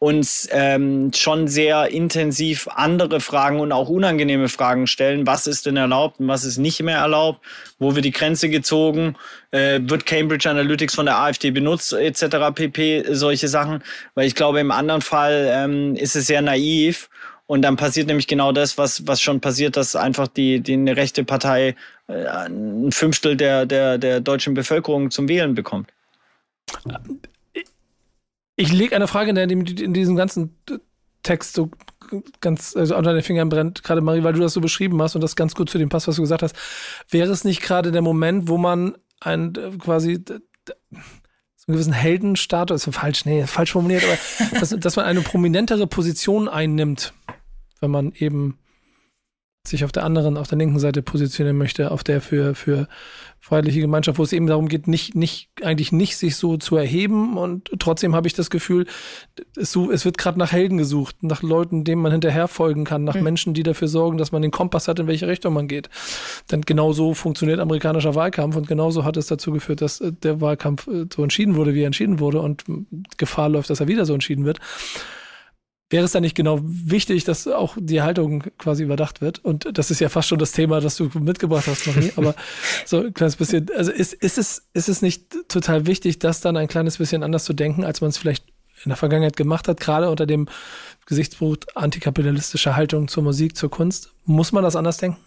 uns ähm, schon sehr intensiv andere Fragen und auch unangenehme Fragen stellen. Was ist denn erlaubt und was ist nicht mehr erlaubt? Wo wird die Grenze gezogen? Äh, wird Cambridge Analytics von der AfD benutzt etc. pp. Solche Sachen. Weil ich glaube, im anderen Fall ähm, ist es sehr naiv. Und dann passiert nämlich genau das, was, was schon passiert, dass einfach die, die eine rechte Partei äh, ein Fünftel der, der, der deutschen Bevölkerung zum Wählen bekommt. Ich lege eine Frage, in, in diesem ganzen Text so ganz also unter den Fingern brennt, gerade Marie, weil du das so beschrieben hast und das ganz gut zu dem passt, was du gesagt hast. Wäre es nicht gerade der Moment, wo man ein quasi so einen gewissen Heldenstatus, ist falsch, nee, falsch formuliert, aber dass, dass man eine prominentere Position einnimmt, wenn man eben sich auf der anderen, auf der linken Seite positionieren möchte, auf der für, für freiheitliche Gemeinschaft, wo es eben darum geht, nicht, nicht, eigentlich nicht sich so zu erheben. Und trotzdem habe ich das Gefühl, es, es wird gerade nach Helden gesucht, nach Leuten, denen man hinterher folgen kann, nach mhm. Menschen, die dafür sorgen, dass man den Kompass hat, in welche Richtung man geht. Denn genau so funktioniert amerikanischer Wahlkampf und genauso hat es dazu geführt, dass äh, der Wahlkampf äh, so entschieden wurde, wie er entschieden wurde und Gefahr läuft, dass er wieder so entschieden wird wäre es dann nicht genau wichtig, dass auch die Haltung quasi überdacht wird? Und das ist ja fast schon das Thema, das du mitgebracht hast, Marie. Aber so ein kleines bisschen, also ist, ist, es, ist es nicht total wichtig, das dann ein kleines bisschen anders zu denken, als man es vielleicht in der Vergangenheit gemacht hat, gerade unter dem Gesichtspunkt antikapitalistischer Haltung zur Musik, zur Kunst? Muss man das anders denken?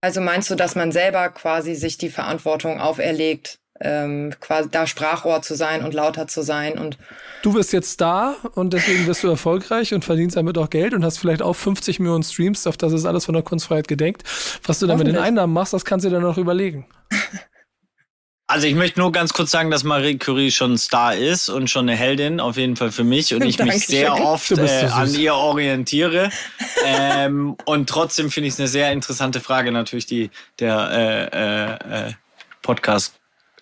Also meinst du, dass man selber quasi sich die Verantwortung auferlegt, ähm, quasi da Sprachrohr zu sein und lauter zu sein und Du bist jetzt da und deswegen bist du erfolgreich und verdienst damit auch Geld und hast vielleicht auch 50 Millionen Streams, auf das ist alles von der Kunstfreiheit gedenkt. Was du dann mit den Einnahmen machst, das kannst du dir noch überlegen. Also ich möchte nur ganz kurz sagen, dass Marie Curie schon ein Star ist und schon eine Heldin, auf jeden Fall für mich. Und ich mich sehr oft äh, an ihr orientiere. ähm, und trotzdem finde ich es eine sehr interessante Frage, natürlich, die der äh, äh,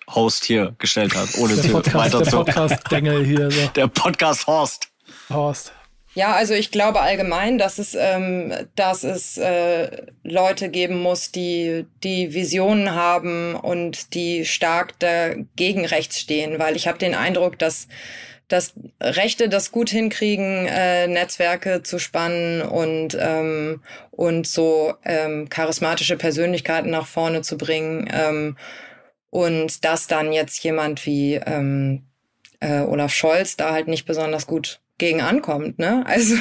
Podcast-Host hier gestellt hat, ohne der Podcast, weiter der Podcast-Dengel hier. So. Der Podcast-Horst. Horst. Ja, also ich glaube allgemein, dass es, ähm, dass es äh, Leute geben muss, die die Visionen haben und die stark dagegen rechts stehen, weil ich habe den Eindruck, dass dass Rechte das gut hinkriegen, äh, Netzwerke zu spannen und ähm, und so ähm, charismatische Persönlichkeiten nach vorne zu bringen ähm, und dass dann jetzt jemand wie ähm, äh, Olaf Scholz da halt nicht besonders gut gegen ankommt, ne? Also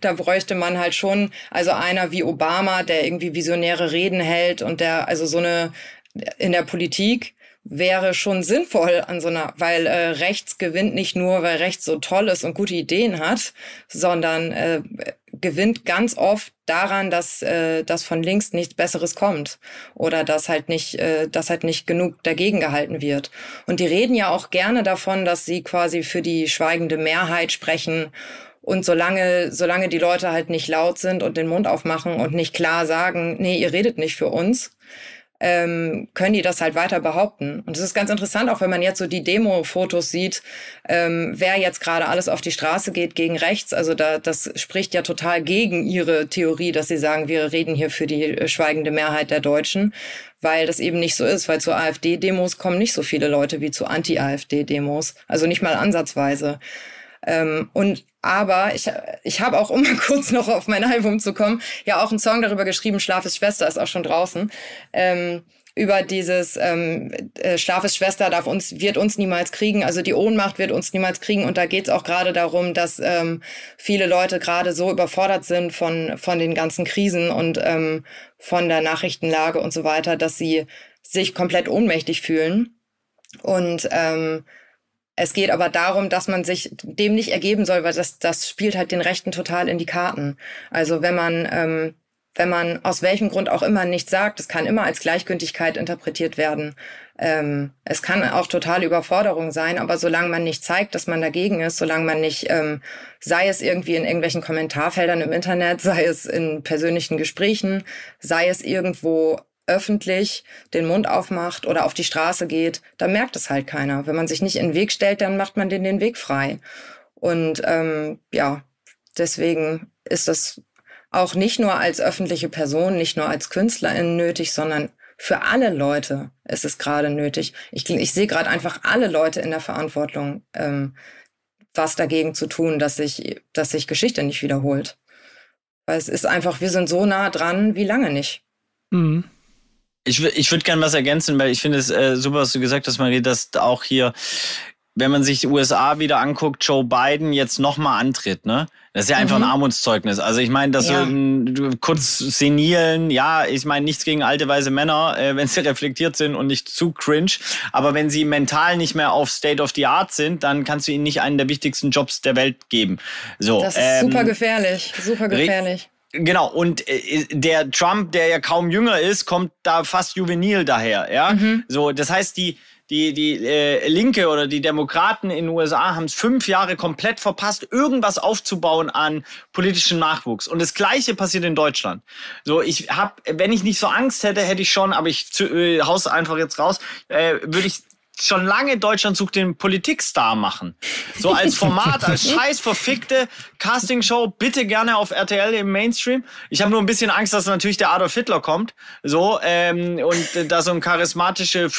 da bräuchte man halt schon, also einer wie Obama, der irgendwie visionäre Reden hält und der, also so eine in der Politik wäre schon sinnvoll an so einer, weil äh, rechts gewinnt nicht nur, weil rechts so toll ist und gute Ideen hat, sondern äh, gewinnt ganz oft daran, dass, äh, dass von links nichts Besseres kommt oder dass halt nicht, äh, dass halt nicht genug dagegen gehalten wird. Und die reden ja auch gerne davon, dass sie quasi für die schweigende Mehrheit sprechen. Und solange, solange die Leute halt nicht laut sind und den Mund aufmachen und nicht klar sagen, nee, ihr redet nicht für uns, ähm, können die das halt weiter behaupten. Und es ist ganz interessant, auch wenn man jetzt so die Demo-Fotos sieht, ähm, wer jetzt gerade alles auf die Straße geht gegen rechts. Also da, das spricht ja total gegen ihre Theorie, dass sie sagen, wir reden hier für die äh, schweigende Mehrheit der Deutschen, weil das eben nicht so ist, weil zu AfD-Demos kommen nicht so viele Leute wie zu Anti-AfD-Demos. Also nicht mal ansatzweise. Ähm, und aber ich, ich habe auch, um mal kurz noch auf mein Album zu kommen, ja auch einen Song darüber geschrieben, Schlaf ist Schwester, ist auch schon draußen. Ähm, über dieses ähm, äh, Schlaf ist Schwester darf uns, wird uns niemals kriegen, also die Ohnmacht wird uns niemals kriegen. Und da geht's auch gerade darum, dass ähm, viele Leute gerade so überfordert sind von, von den ganzen Krisen und ähm, von der Nachrichtenlage und so weiter, dass sie sich komplett ohnmächtig fühlen. Und ähm, es geht aber darum, dass man sich dem nicht ergeben soll, weil das, das spielt halt den Rechten total in die Karten. Also wenn man, ähm, wenn man aus welchem Grund auch immer nichts sagt, es kann immer als Gleichgültigkeit interpretiert werden. Ähm, es kann auch totale Überforderung sein, aber solange man nicht zeigt, dass man dagegen ist, solange man nicht, ähm, sei es irgendwie in irgendwelchen Kommentarfeldern im Internet, sei es in persönlichen Gesprächen, sei es irgendwo öffentlich den Mund aufmacht oder auf die Straße geht, dann merkt es halt keiner. Wenn man sich nicht in den Weg stellt, dann macht man den den Weg frei. Und ähm, ja, deswegen ist das auch nicht nur als öffentliche Person, nicht nur als Künstlerin nötig, sondern für alle Leute ist es gerade nötig. Ich, ich sehe gerade einfach alle Leute in der Verantwortung, ähm, was dagegen zu tun, dass sich, dass sich Geschichte nicht wiederholt. Weil es ist einfach, wir sind so nah dran wie lange nicht. Mhm. Ich, ich würde gerne was ergänzen, weil ich finde es äh, super, was du gesagt hast, Marie, dass auch hier, wenn man sich die USA wieder anguckt, Joe Biden jetzt nochmal antritt, ne? Das ist ja einfach mhm. ein Armutszeugnis. Also ich meine, dass ja. so kurz senilen, ja, ich meine nichts gegen alte weise Männer, äh, wenn sie reflektiert sind und nicht zu cringe. Aber wenn sie mental nicht mehr auf State of the Art sind, dann kannst du ihnen nicht einen der wichtigsten Jobs der Welt geben. So. Das ist ähm, super gefährlich, super gefährlich. Genau, und äh, der Trump, der ja kaum jünger ist, kommt da fast juvenil daher, ja. Mhm. So, das heißt, die, die, die äh, Linke oder die Demokraten in den USA haben es fünf Jahre komplett verpasst, irgendwas aufzubauen an politischem Nachwuchs. Und das Gleiche passiert in Deutschland. So, ich habe, wenn ich nicht so Angst hätte, hätte ich schon, aber ich äh, haus einfach jetzt raus, äh, würde ich schon lange Deutschland sucht den Politikstar machen. So als Format, als scheiß verfickte Castingshow, bitte gerne auf RTL im Mainstream. Ich habe nur ein bisschen Angst, dass natürlich der Adolf Hitler kommt. So, ähm, und da so ein charismatische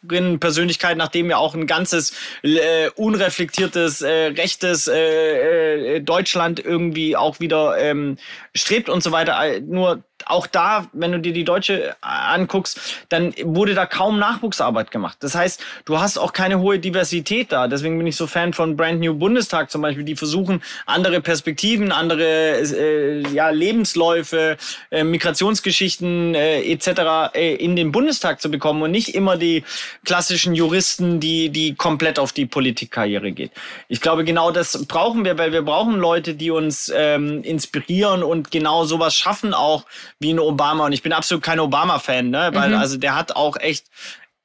Führerinnenpersönlichkeit, nachdem ja auch ein ganzes äh, unreflektiertes, äh, rechtes äh, äh, Deutschland irgendwie auch wieder ähm, strebt und so weiter. Äh, nur auch da, wenn du dir die Deutsche anguckst, dann wurde da kaum Nachwuchsarbeit gemacht. Das heißt, du hast auch keine hohe Diversität da. Deswegen bin ich so Fan von Brand New Bundestag zum Beispiel, die versuchen, andere andere Perspektiven, andere äh, ja, Lebensläufe, äh, Migrationsgeschichten äh, etc. Äh, in den Bundestag zu bekommen und nicht immer die klassischen Juristen, die, die komplett auf die Politikkarriere geht. Ich glaube, genau das brauchen wir, weil wir brauchen Leute, die uns ähm, inspirieren und genau sowas schaffen auch wie ein Obama. Und ich bin absolut kein Obama-Fan, ne? weil mhm. also der hat auch echt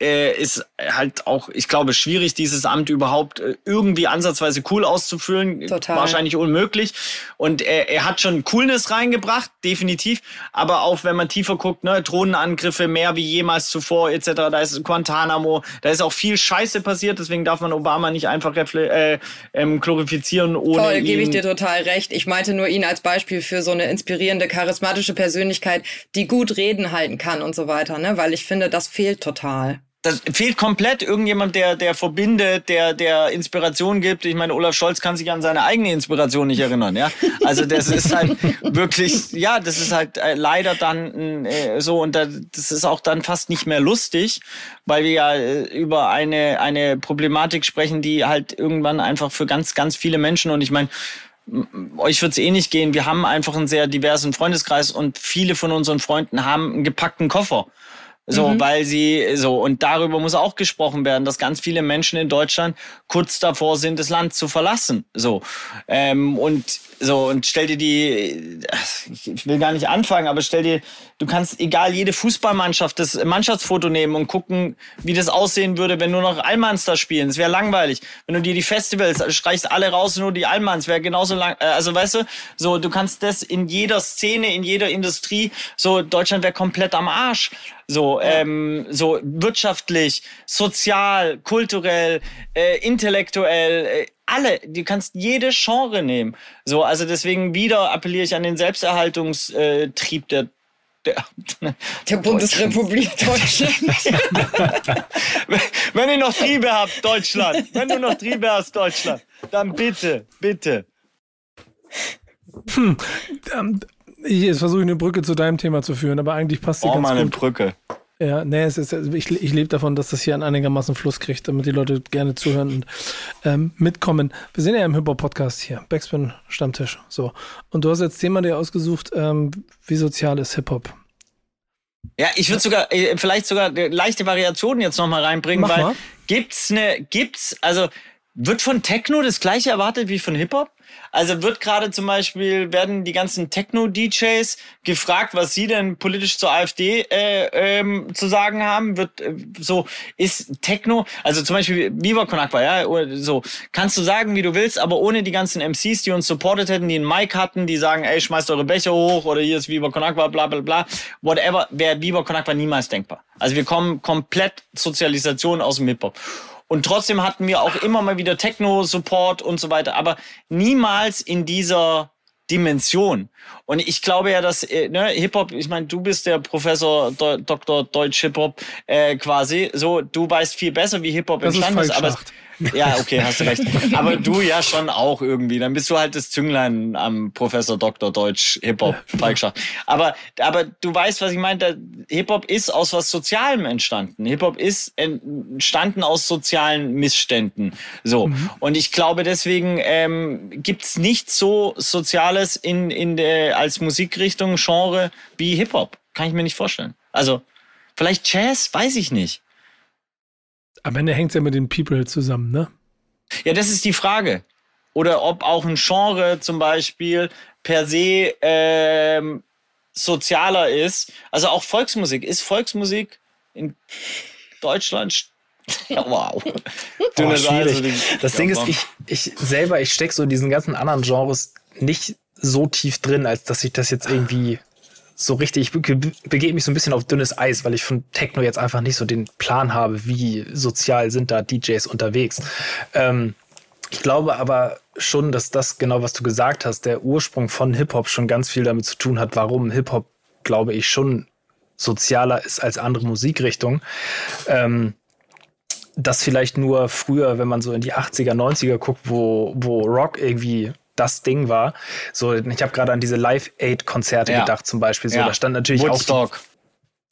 äh, ist halt auch, ich glaube, schwierig, dieses Amt überhaupt äh, irgendwie ansatzweise cool auszufüllen. Total. Wahrscheinlich unmöglich. Und er, er hat schon Coolness reingebracht, definitiv. Aber auch wenn man tiefer guckt, ne, Drohnenangriffe mehr wie jemals zuvor, etc. Da ist Guantanamo, da ist auch viel Scheiße passiert, deswegen darf man Obama nicht einfach äh, ähm, glorifizieren ohne. Voll, gebe ich dir total recht. Ich meinte nur ihn als Beispiel für so eine inspirierende, charismatische Persönlichkeit, die gut reden halten kann und so weiter, ne? Weil ich finde, das fehlt total das fehlt komplett irgendjemand, der, der verbindet, der, der Inspiration gibt. Ich meine, Olaf Scholz kann sich an seine eigene Inspiration nicht erinnern, ja. Also das ist halt wirklich, ja, das ist halt äh, leider dann äh, so und da, das ist auch dann fast nicht mehr lustig, weil wir ja äh, über eine, eine Problematik sprechen, die halt irgendwann einfach für ganz, ganz viele Menschen und ich meine, euch wird es eh nicht gehen. Wir haben einfach einen sehr diversen Freundeskreis und viele von unseren Freunden haben einen gepackten Koffer. So, mhm. weil sie, so, und darüber muss auch gesprochen werden, dass ganz viele Menschen in Deutschland kurz davor sind, das Land zu verlassen. So, ähm, und so, und stell dir die, ich will gar nicht anfangen, aber stell dir, du kannst egal jede Fußballmannschaft das Mannschaftsfoto nehmen und gucken, wie das aussehen würde, wenn nur noch Allmanns da spielen. Das wäre langweilig. Wenn du dir die Festivals streichst alle raus, nur die Allmanns, wäre genauso lang, äh, also weißt du, so, du kannst das in jeder Szene, in jeder Industrie, so, Deutschland wäre komplett am Arsch. So, ja. ähm, so wirtschaftlich, sozial, kulturell, äh, intellektuell, äh, alle, du kannst jede Genre nehmen. So, also deswegen wieder appelliere ich an den Selbsterhaltungstrieb der der, der Bundesrepublik Deutschland. wenn ihr noch Triebe habt, Deutschland, wenn du noch Triebe hast, Deutschland, dann bitte, bitte. Hm, jetzt versuche ich eine Brücke zu deinem Thema zu führen, aber eigentlich passt die oh, ganz mal eine gut. Brücke. Ja, nee, es ist, ich, ich lebe davon, dass das hier einen einigermaßen Fluss kriegt, damit die Leute gerne zuhören und ähm, mitkommen. Wir sind ja im Hip-Hop-Podcast hier, Backspin Stammtisch. So. Und du hast jetzt Thema dir ausgesucht, ähm, wie sozial ist Hip-Hop? Ja, ich würde sogar, äh, vielleicht sogar leichte Variationen jetzt nochmal reinbringen, Mach weil mal. gibt's eine, gibt's, also wird von Techno das gleiche erwartet wie von Hip-Hop? Also wird gerade zum Beispiel, werden die ganzen Techno-DJs gefragt, was sie denn politisch zur AfD äh, ähm, zu sagen haben. Wird äh, so, ist Techno, also zum Beispiel Viva Konakwa, ja, so, kannst du sagen, wie du willst, aber ohne die ganzen MCs, die uns supportet hätten, die einen Mic hatten, die sagen, ey, schmeißt eure Becher hoch oder hier ist Viva Konakwa, bla bla bla, whatever, wäre Viva Konakwa niemals denkbar. Also wir kommen komplett Sozialisation aus dem Hip-Hop. Und trotzdem hatten wir auch immer mal wieder Techno-Support und so weiter, aber niemals in dieser Dimension. Und ich glaube ja, dass äh, ne, Hip-Hop, ich meine, du bist der Professor Do Dr. Deutsch Hip-Hop äh, quasi, so, du weißt viel besser, wie Hip-Hop entstanden ist, aber ja, okay, hast du recht. Aber du ja schon auch irgendwie. Dann bist du halt das Zünglein am Professor Dr. Deutsch Hip-Hop Falkschacht. Aber, aber du weißt, was ich meine. Hip-Hop ist aus was Sozialem entstanden. Hip-Hop ist entstanden aus sozialen Missständen. So. Mhm. Und ich glaube, deswegen ähm, gibt's nichts so Soziales in, in der, als Musikrichtung, Genre wie Hip-Hop. Kann ich mir nicht vorstellen. Also, vielleicht Jazz, weiß ich nicht. Am Ende hängt es ja mit den People zusammen, ne? Ja, das ist die Frage. Oder ob auch ein Genre zum Beispiel per se ähm, sozialer ist. Also auch Volksmusik. Ist Volksmusik in Deutschland ja, wow. Oh, schwierig. das Ding ist, ich, ich selber, ich stecke so in diesen ganzen anderen Genres nicht so tief drin, als dass ich das jetzt irgendwie so richtig, ich begebe mich so ein bisschen auf dünnes Eis, weil ich von Techno jetzt einfach nicht so den Plan habe, wie sozial sind da DJs unterwegs. Ähm, ich glaube aber schon, dass das genau, was du gesagt hast, der Ursprung von Hip-Hop schon ganz viel damit zu tun hat, warum Hip-Hop, glaube ich, schon sozialer ist als andere Musikrichtungen. Ähm, das vielleicht nur früher, wenn man so in die 80er, 90er guckt, wo, wo Rock irgendwie das Ding war. So, ich habe gerade an diese Live-Aid-Konzerte ja. gedacht zum Beispiel. So, ja. da stand natürlich Woodstock. auch die,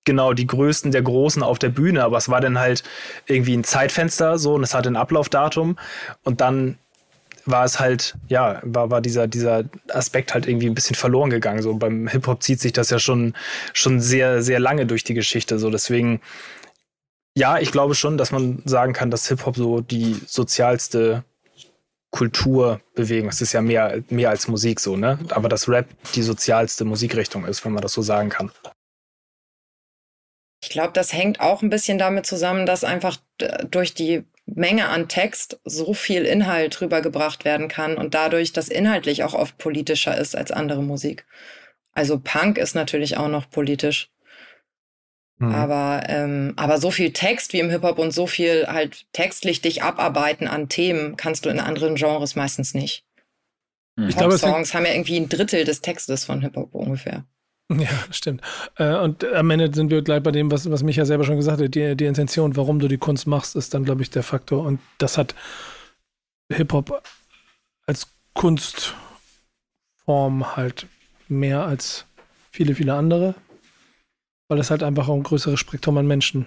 genau die größten der Großen auf der Bühne, aber es war dann halt irgendwie ein Zeitfenster so und es hatte ein Ablaufdatum und dann war es halt, ja, war, war dieser, dieser Aspekt halt irgendwie ein bisschen verloren gegangen. So beim Hip-Hop zieht sich das ja schon, schon sehr, sehr lange durch die Geschichte. So deswegen, ja, ich glaube schon, dass man sagen kann, dass Hip-Hop so die sozialste Kulturbewegung, es ist ja mehr, mehr als Musik so, ne? Aber dass Rap die sozialste Musikrichtung ist, wenn man das so sagen kann. Ich glaube, das hängt auch ein bisschen damit zusammen, dass einfach durch die Menge an Text so viel Inhalt rübergebracht werden kann und dadurch das inhaltlich auch oft politischer ist als andere Musik. Also Punk ist natürlich auch noch politisch. Mhm. Aber, ähm, aber so viel Text wie im Hip-Hop und so viel halt textlich dich abarbeiten an Themen kannst du in anderen Genres meistens nicht. Ich Pop-Songs haben ja irgendwie ein Drittel des Textes von Hip-Hop ungefähr. Ja, stimmt. Äh, und am Ende sind wir gleich bei dem, was, was Micha selber schon gesagt hat. Die, die Intention, warum du die Kunst machst, ist dann, glaube ich, der Faktor. Und das hat Hip-Hop als Kunstform halt mehr als viele, viele andere. Weil es halt einfach auch ein größeres Spektrum an Menschen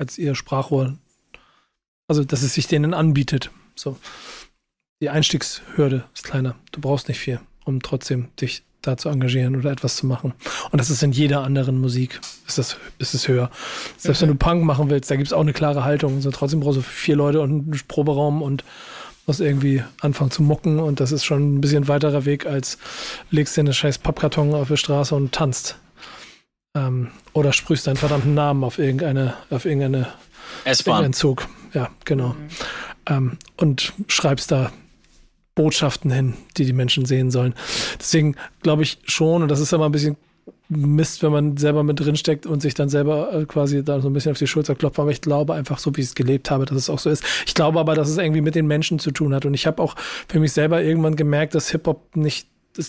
als ihr Sprachrohr. Also, dass es sich denen anbietet. So. Die Einstiegshürde ist kleiner. Du brauchst nicht viel, um trotzdem dich da zu engagieren oder etwas zu machen. Und das ist in jeder anderen Musik, ist das, ist es höher. Selbst wenn du Punk machen willst, da gibt es auch eine klare Haltung. Also trotzdem brauchst du vier Leute und einen Proberaum und musst irgendwie anfangen zu mucken und das ist schon ein bisschen weiterer Weg, als legst dir eine scheiß Pappkarton auf die Straße und tanzt. Ähm, oder sprühst deinen verdammten Namen auf irgendeine, auf irgendeine S-Bahn. Zug. Ja, genau. Mhm. Ähm, und schreibst da Botschaften hin, die die Menschen sehen sollen. Deswegen glaube ich schon, und das ist ja mal ein bisschen Mist, wenn man selber mit drin steckt und sich dann selber äh, quasi da so ein bisschen auf die Schulter klopft. Aber ich glaube einfach, so wie ich es gelebt habe, dass es auch so ist. Ich glaube aber, dass es irgendwie mit den Menschen zu tun hat. Und ich habe auch für mich selber irgendwann gemerkt, dass Hip-Hop nicht,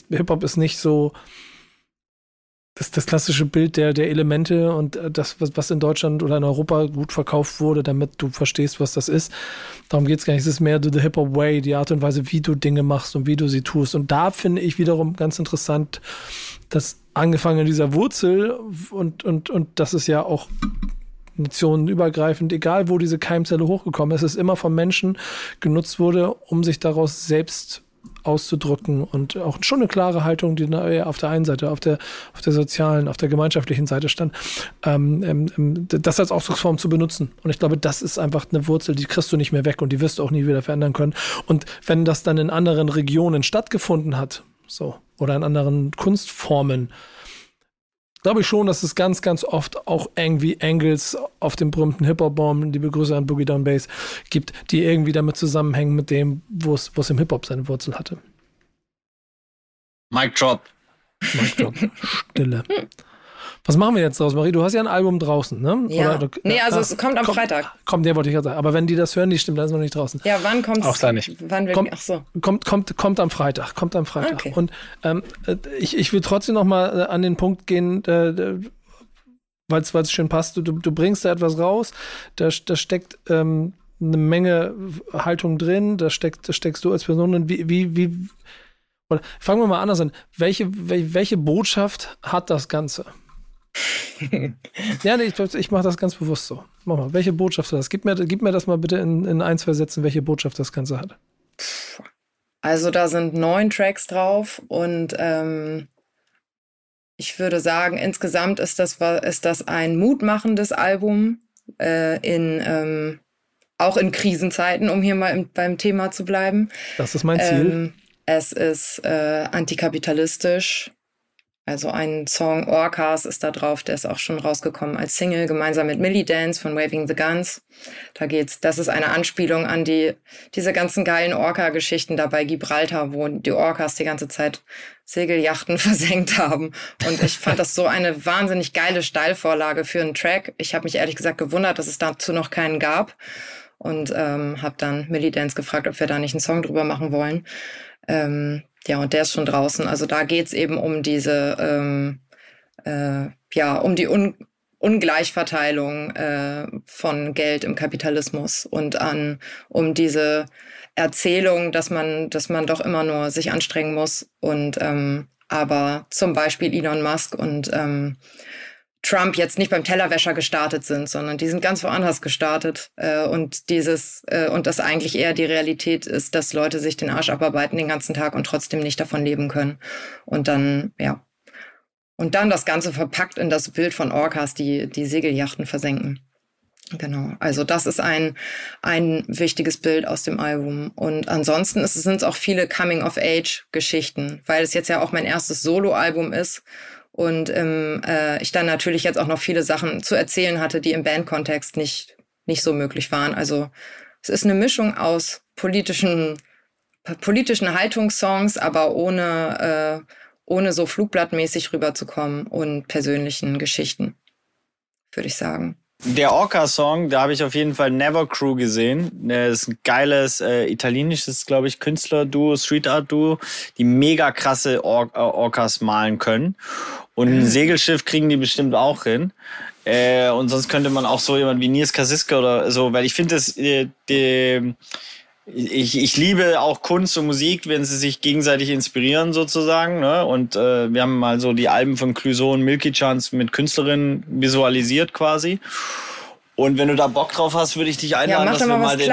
Hip-Hop ist nicht so das, das klassische Bild der, der Elemente und äh, das, was, in Deutschland oder in Europa gut verkauft wurde, damit du verstehst, was das ist. Darum geht es gar nicht. Es ist mehr the Hip-Hop Way, die Art und Weise, wie du Dinge machst und wie du sie tust. Und da finde ich wiederum ganz interessant, dass angefangen in dieser Wurzel und, und, und das ist ja auch nationenübergreifend, egal wo diese Keimzelle hochgekommen ist, es immer von Menschen genutzt wurde, um sich daraus selbst auszudrücken und auch schon eine klare Haltung, die auf der einen Seite, auf der, auf der sozialen, auf der gemeinschaftlichen Seite stand, ähm, ähm, ähm, das als Ausdrucksform zu benutzen. Und ich glaube, das ist einfach eine Wurzel, die kriegst du nicht mehr weg und die wirst du auch nie wieder verändern können. Und wenn das dann in anderen Regionen stattgefunden hat, so, oder in anderen Kunstformen, glaube ich schon, dass es ganz, ganz oft auch irgendwie Angles auf dem berühmten Hip-Hop-Baum, die Begrüße an Boogie Down Bass, gibt, die irgendwie damit zusammenhängen mit dem, wo es im Hip-Hop seine Wurzel hatte. Mic Drop. Mic Drop. Stille. Was machen wir jetzt draus, Marie? Du hast ja ein Album draußen, ne? Ja. Oder, nee, also ah, es kommt am kommt, Freitag. Kommt, der wollte ich gerade sagen. Aber wenn die das hören, die stimmt, dann ist noch nicht draußen. Ja, wann kommt es? Auch da nicht. Wann will, kommt, ach so. Kommt, kommt, kommt am Freitag. Kommt am Freitag. Okay. Und ähm, äh, ich, ich will trotzdem noch mal äh, an den Punkt gehen, äh, weil es schön passt. Du, du bringst da etwas raus, da, da steckt ähm, eine Menge Haltung drin, da, steckt, da steckst du als Person drin. Wie, wie, wie, oder fangen wir mal anders an. Welche, welche Botschaft hat das Ganze? ja, nee, ich, ich mache das ganz bewusst so. Mach mal, welche Botschaft hat das? Gib mir, gib mir das mal bitte in, in ein, zwei Sätzen, welche Botschaft das Ganze hat. Also da sind neun Tracks drauf und ähm, ich würde sagen, insgesamt ist das, ist das ein mutmachendes Album äh, in ähm, auch in Krisenzeiten, um hier mal im, beim Thema zu bleiben. Das ist mein Ziel. Ähm, es ist äh, antikapitalistisch, also ein Song Orcas ist da drauf, der ist auch schon rausgekommen als Single, gemeinsam mit Millie Dance von Waving the Guns. Da geht's, das ist eine Anspielung an die, diese ganzen geilen Orca-Geschichten da bei Gibraltar, wo die Orcas die ganze Zeit Segeljachten versenkt haben. Und ich fand das so eine wahnsinnig geile Steilvorlage für einen Track. Ich habe mich ehrlich gesagt gewundert, dass es dazu noch keinen gab. Und ähm, habe dann Millie Dance gefragt, ob wir da nicht einen Song drüber machen wollen. Ähm, ja, und der ist schon draußen. Also da geht's eben um diese, ähm, äh, ja, um die Un Ungleichverteilung äh, von Geld im Kapitalismus und an um diese Erzählung, dass man, dass man doch immer nur sich anstrengen muss und ähm, aber zum Beispiel Elon Musk und ähm, Trump jetzt nicht beim Tellerwäscher gestartet sind, sondern die sind ganz woanders gestartet. Äh, und dieses, äh, und das eigentlich eher die Realität ist, dass Leute sich den Arsch abarbeiten den ganzen Tag und trotzdem nicht davon leben können. Und dann, ja. Und dann das Ganze verpackt in das Bild von Orcas, die die Segelyachten versenken. Genau, also das ist ein, ein wichtiges Bild aus dem Album. Und ansonsten sind es auch viele Coming-of-Age-Geschichten, weil es jetzt ja auch mein erstes Solo-Album ist und ähm, äh, ich dann natürlich jetzt auch noch viele Sachen zu erzählen hatte, die im Bandkontext nicht, nicht so möglich waren. Also es ist eine Mischung aus politischen, politischen Haltungssongs, aber ohne, äh, ohne so flugblattmäßig rüberzukommen und persönlichen Geschichten, würde ich sagen. Der Orca-Song, da habe ich auf jeden Fall Never Crew gesehen. Das ist ein geiles äh, italienisches, glaube ich, Künstler-Duo, Street-Art-Duo, die mega krasse Or äh, Orcas malen können. Und ein mhm. Segelschiff kriegen die bestimmt auch hin. Äh, und sonst könnte man auch so jemand wie Nils Kasiska oder so, weil ich finde, das äh, die, ich, ich liebe auch Kunst und Musik, wenn sie sich gegenseitig inspirieren sozusagen. Ne? Und äh, wir haben mal so die Alben von Clouseau und Milky Chance mit Künstlerinnen visualisiert quasi. Und wenn du da Bock drauf hast, würde ich dich einladen, ja, dass wir mal den,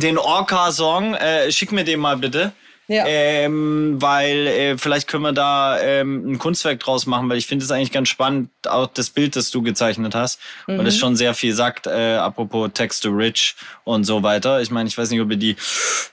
den Orca-Song, äh, schick mir den mal bitte. Ja. Ähm, weil äh, vielleicht können wir da ähm, ein Kunstwerk draus machen, weil ich finde es eigentlich ganz spannend, auch das Bild, das du gezeichnet hast, mhm. weil es schon sehr viel sagt, äh, apropos Text to Rich und so weiter. Ich meine, ich weiß nicht, ob ihr die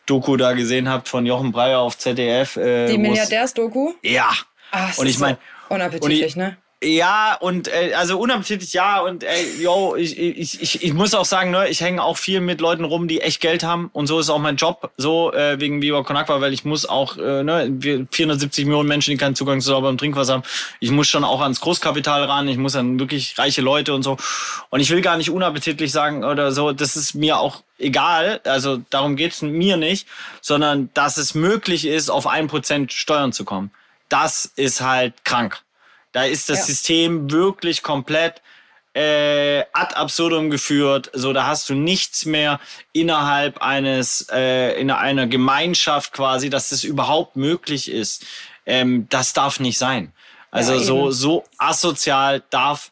Doku da gesehen habt von Jochen Breyer auf ZDF. Äh, die Milliardärs-Doku? Ja. Ach, und ich meine, unappetitlich, ne? Ja, und äh, also unappetitlich ja und ey, yo, ich, ich, ich, ich muss auch sagen, ne, ich hänge auch viel mit Leuten rum, die echt Geld haben. Und so ist auch mein Job, so äh, wegen Viva Con Agua, weil ich muss auch, äh, ne, 470 Millionen Menschen, die keinen Zugang zu sauberem Trinkwasser haben, ich muss schon auch ans Großkapital ran, ich muss an wirklich reiche Leute und so. Und ich will gar nicht unappetitlich sagen oder so, das ist mir auch egal, also darum geht's mir nicht, sondern dass es möglich ist, auf ein Prozent Steuern zu kommen. Das ist halt krank. Da ist das ja. System wirklich komplett äh, ad absurdum geführt. So, da hast du nichts mehr innerhalb eines, äh, in einer Gemeinschaft quasi, dass das überhaupt möglich ist. Ähm, das darf nicht sein. Also ja, so, so asozial darf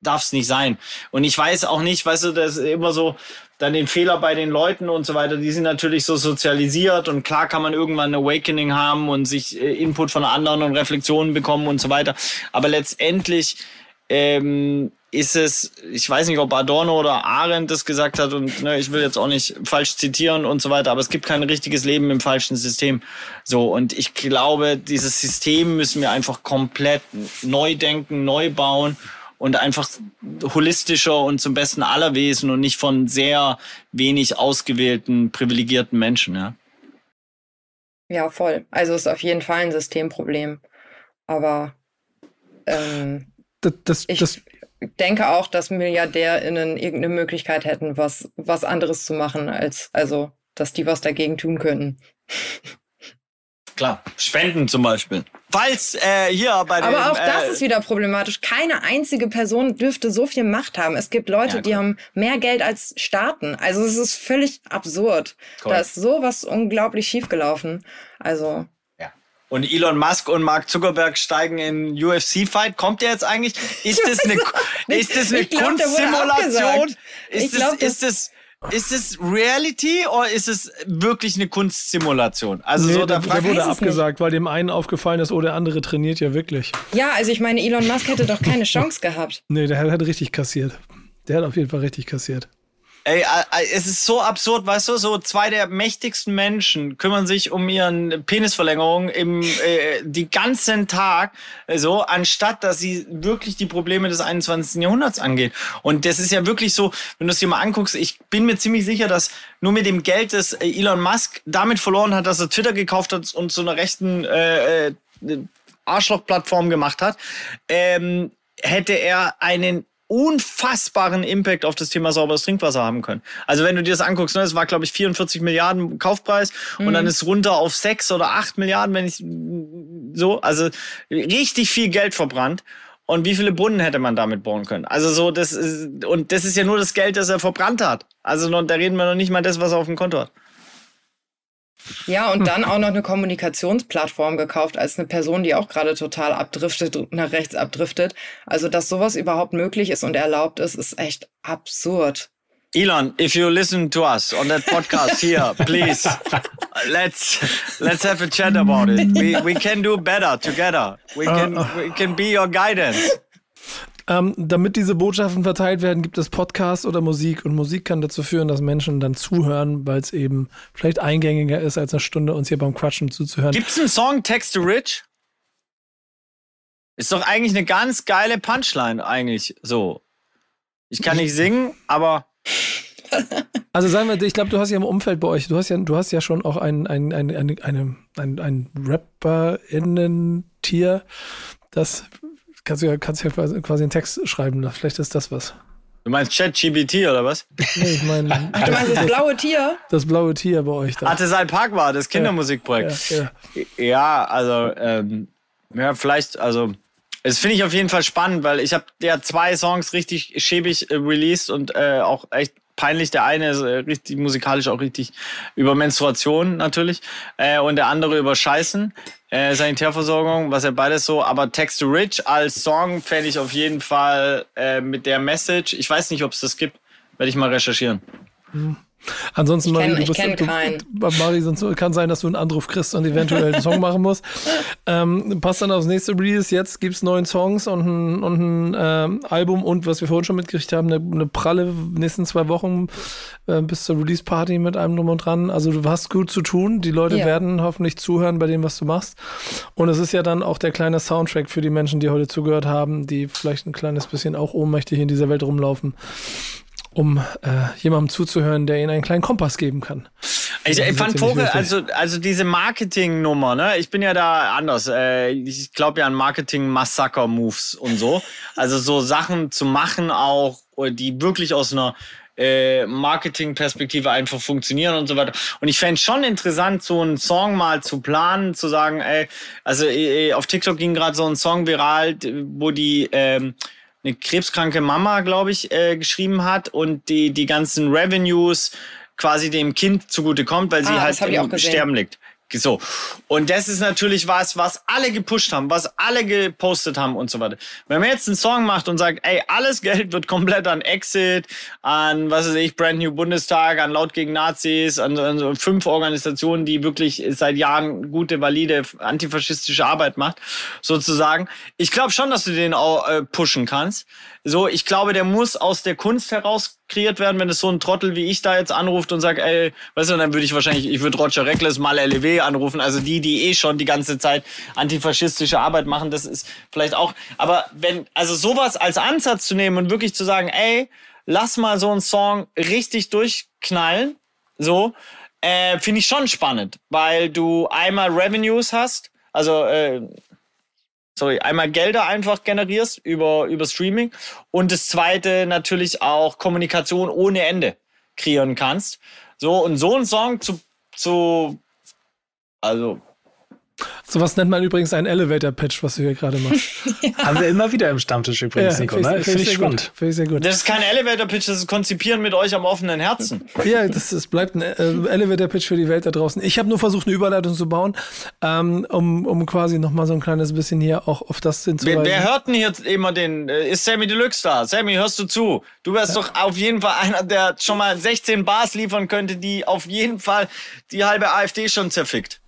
darf nicht sein. Und ich weiß auch nicht, weißt du, das ist immer so, dann den Fehler bei den Leuten und so weiter, die sind natürlich so sozialisiert und klar kann man irgendwann ein Awakening haben und sich äh, Input von anderen und Reflexionen bekommen und so weiter. Aber letztendlich ähm, ist es, ich weiß nicht, ob Adorno oder Arendt das gesagt hat und ne, ich will jetzt auch nicht falsch zitieren und so weiter, aber es gibt kein richtiges Leben im falschen System. So, und ich glaube, dieses System müssen wir einfach komplett neu denken, neu bauen und einfach holistischer und zum Besten aller Wesen und nicht von sehr wenig ausgewählten, privilegierten Menschen, ja. Ja, voll. Also ist auf jeden Fall ein Systemproblem. Aber ähm, das, das, ich das, denke auch, dass MilliardärInnen irgendeine Möglichkeit hätten, was, was anderes zu machen, als also, dass die was dagegen tun könnten. Klar, Spenden zum Beispiel. Falls äh, hier bei den, Aber auch das äh, ist wieder problematisch. Keine einzige Person dürfte so viel Macht haben. Es gibt Leute, ja, die haben mehr Geld als Staaten. Also es ist völlig absurd. Cool. Da ist sowas unglaublich schiefgelaufen. Also und Elon Musk und Mark Zuckerberg steigen in UFC-Fight. Kommt der jetzt eigentlich? Ist das eine, ist das eine Kunstsimulation? Ist, glaub, das, ist das ist es Reality oder ist es wirklich eine Kunstsimulation? Also nee, so der, der wurde abgesagt, nicht. weil dem einen aufgefallen ist, oh, der andere trainiert ja wirklich. Ja, also ich meine, Elon Musk hätte doch keine Chance gehabt. Nee, der hat richtig kassiert. Der hat auf jeden Fall richtig kassiert. Ey, es ist so absurd, weißt du, so zwei der mächtigsten Menschen kümmern sich um ihren Penisverlängerung im äh, die ganzen Tag, so anstatt dass sie wirklich die Probleme des 21. Jahrhunderts angehen. Und das ist ja wirklich so, wenn du es dir mal anguckst, ich bin mir ziemlich sicher, dass nur mit dem Geld, das Elon Musk damit verloren hat, dass er Twitter gekauft hat und zu einer rechten äh, äh Arschlochplattform gemacht hat, ähm, hätte er einen unfassbaren Impact auf das Thema sauberes Trinkwasser haben können. Also wenn du dir das anguckst, ne, das war glaube ich 44 Milliarden Kaufpreis mhm. und dann mhm. ist runter auf 6 oder 8 Milliarden, wenn ich so, also richtig viel Geld verbrannt. Und wie viele Brunnen hätte man damit bauen können? Also so, das ist, und das ist ja nur das Geld, das er verbrannt hat. Also da reden wir noch nicht mal das, was er auf dem Konto hat. Ja, und dann auch noch eine Kommunikationsplattform gekauft als eine Person, die auch gerade total abdriftet, nach rechts abdriftet. Also, dass sowas überhaupt möglich ist und erlaubt ist, ist echt absurd. Elon, if you listen to us on that podcast here, please let's let's have a chat about it. We we can do better together. We can we can be your guidance. Ähm, damit diese Botschaften verteilt werden, gibt es Podcasts oder Musik. Und Musik kann dazu führen, dass Menschen dann zuhören, weil es eben vielleicht eingängiger ist, als eine Stunde uns hier beim Quatschen zuzuhören. Gibt's einen Song Text to Rich? Ist doch eigentlich eine ganz geile Punchline, eigentlich so. Ich kann nicht singen, aber. Also sagen wir, ich glaube, du hast ja im Umfeld bei euch, du hast ja, du hast ja schon auch ein, ein, ein, eine, eine, ein, ein Rapper-Innen-Tier, das kannst du ja, kannst ja quasi einen Text schreiben. Vielleicht ist das was. Du meinst ChatGBT oder was? Nee, ich meine. Ach, du meinst das blaue Tier? Das blaue Tier bei euch da. Artesal Park war das Kindermusikprojekt. Ja, ja. ja also, ähm, ja, vielleicht, also. Das finde ich auf jeden Fall spannend, weil ich habe ja zwei Songs richtig schäbig äh, released und äh, auch echt peinlich. Der eine ist äh, richtig musikalisch auch richtig über Menstruation natürlich äh, und der andere über Scheißen, äh, Sanitärversorgung, was ja beides so. Aber Text to Rich als Song fände ich auf jeden Fall äh, mit der Message. Ich weiß nicht, ob es das gibt. Werde ich mal recherchieren. Mhm. Ansonsten, Mari, du bist, du, Mari, sonst kann sein, dass du einen Anruf kriegst und eventuell einen Song machen musst. Ähm, passt dann aufs nächste Release. Jetzt gibt es neun Songs und ein, und ein ähm, Album und was wir vorhin schon mitgekriegt haben, eine, eine pralle nächsten zwei Wochen äh, bis zur Release-Party mit einem drum und dran. Also du hast gut zu tun. Die Leute ja. werden hoffentlich zuhören bei dem, was du machst. Und es ist ja dann auch der kleine Soundtrack für die Menschen, die heute zugehört haben, die vielleicht ein kleines bisschen auch ohnmächtig in dieser Welt rumlaufen um äh, jemandem zuzuhören, der ihnen einen kleinen Kompass geben kann. Ich, ich fand Vogel, also, also diese Marketing-Nummer, ne? Ich bin ja da anders. Äh, ich glaube ja an Marketing-Massaker-Moves und so. Also so Sachen zu machen auch, die wirklich aus einer äh, Marketing-Perspektive einfach funktionieren und so weiter. Und ich fände schon interessant, so einen Song mal zu planen, zu sagen, ey, also äh, auf TikTok ging gerade so ein Song viral, wo die ähm, eine krebskranke Mama, glaube ich, äh, geschrieben hat und die, die ganzen Revenues quasi dem Kind zugute kommt, weil sie ah, halt im Sterben liegt. So. Und das ist natürlich was, was alle gepusht haben, was alle gepostet haben und so weiter. Wenn man jetzt einen Song macht und sagt, ey, alles Geld wird komplett an Exit, an, was weiß ich, Brand New Bundestag, an Laut gegen Nazis, an, an so fünf Organisationen, die wirklich seit Jahren gute, valide, antifaschistische Arbeit macht, sozusagen. Ich glaube schon, dass du den auch äh, pushen kannst. So, ich glaube, der muss aus der Kunst heraus kreiert werden, wenn es so ein Trottel wie ich da jetzt anruft und sagt, ey, weißt du, dann würde ich wahrscheinlich, ich würde Roger Reckless mal LEW anrufen, also die, die eh schon die ganze Zeit antifaschistische Arbeit machen, das ist vielleicht auch, aber wenn, also sowas als Ansatz zu nehmen und wirklich zu sagen, ey, lass mal so einen Song richtig durchknallen, so, äh, finde ich schon spannend, weil du einmal Revenues hast, also äh, sorry, einmal Gelder einfach generierst über, über Streaming und das zweite natürlich auch Kommunikation ohne Ende kreieren kannst. So, und so einen Song zu, zu also Sowas nennt man übrigens einen Elevator-Pitch, was du hier gerade machst. ja. Haben wir immer wieder im Stammtisch übrigens, ja, Nico. Finde ne? find ich, spannend. Finde ich sehr gut. Das ist kein Elevator-Pitch, das ist Konzipieren mit euch am offenen Herzen. Ja, das, das bleibt ein äh, Elevator-Pitch für die Welt da draußen. Ich habe nur versucht, eine Überleitung zu bauen, ähm, um, um quasi nochmal so ein kleines bisschen hier auch auf das hinzuweisen. Wer, wer hört denn hier immer den? Äh, ist Sammy Deluxe da? Sammy, hörst du zu? Du wärst ja. doch auf jeden Fall einer, der schon mal 16 Bars liefern könnte, die auf jeden Fall die halbe AfD schon zerfickt.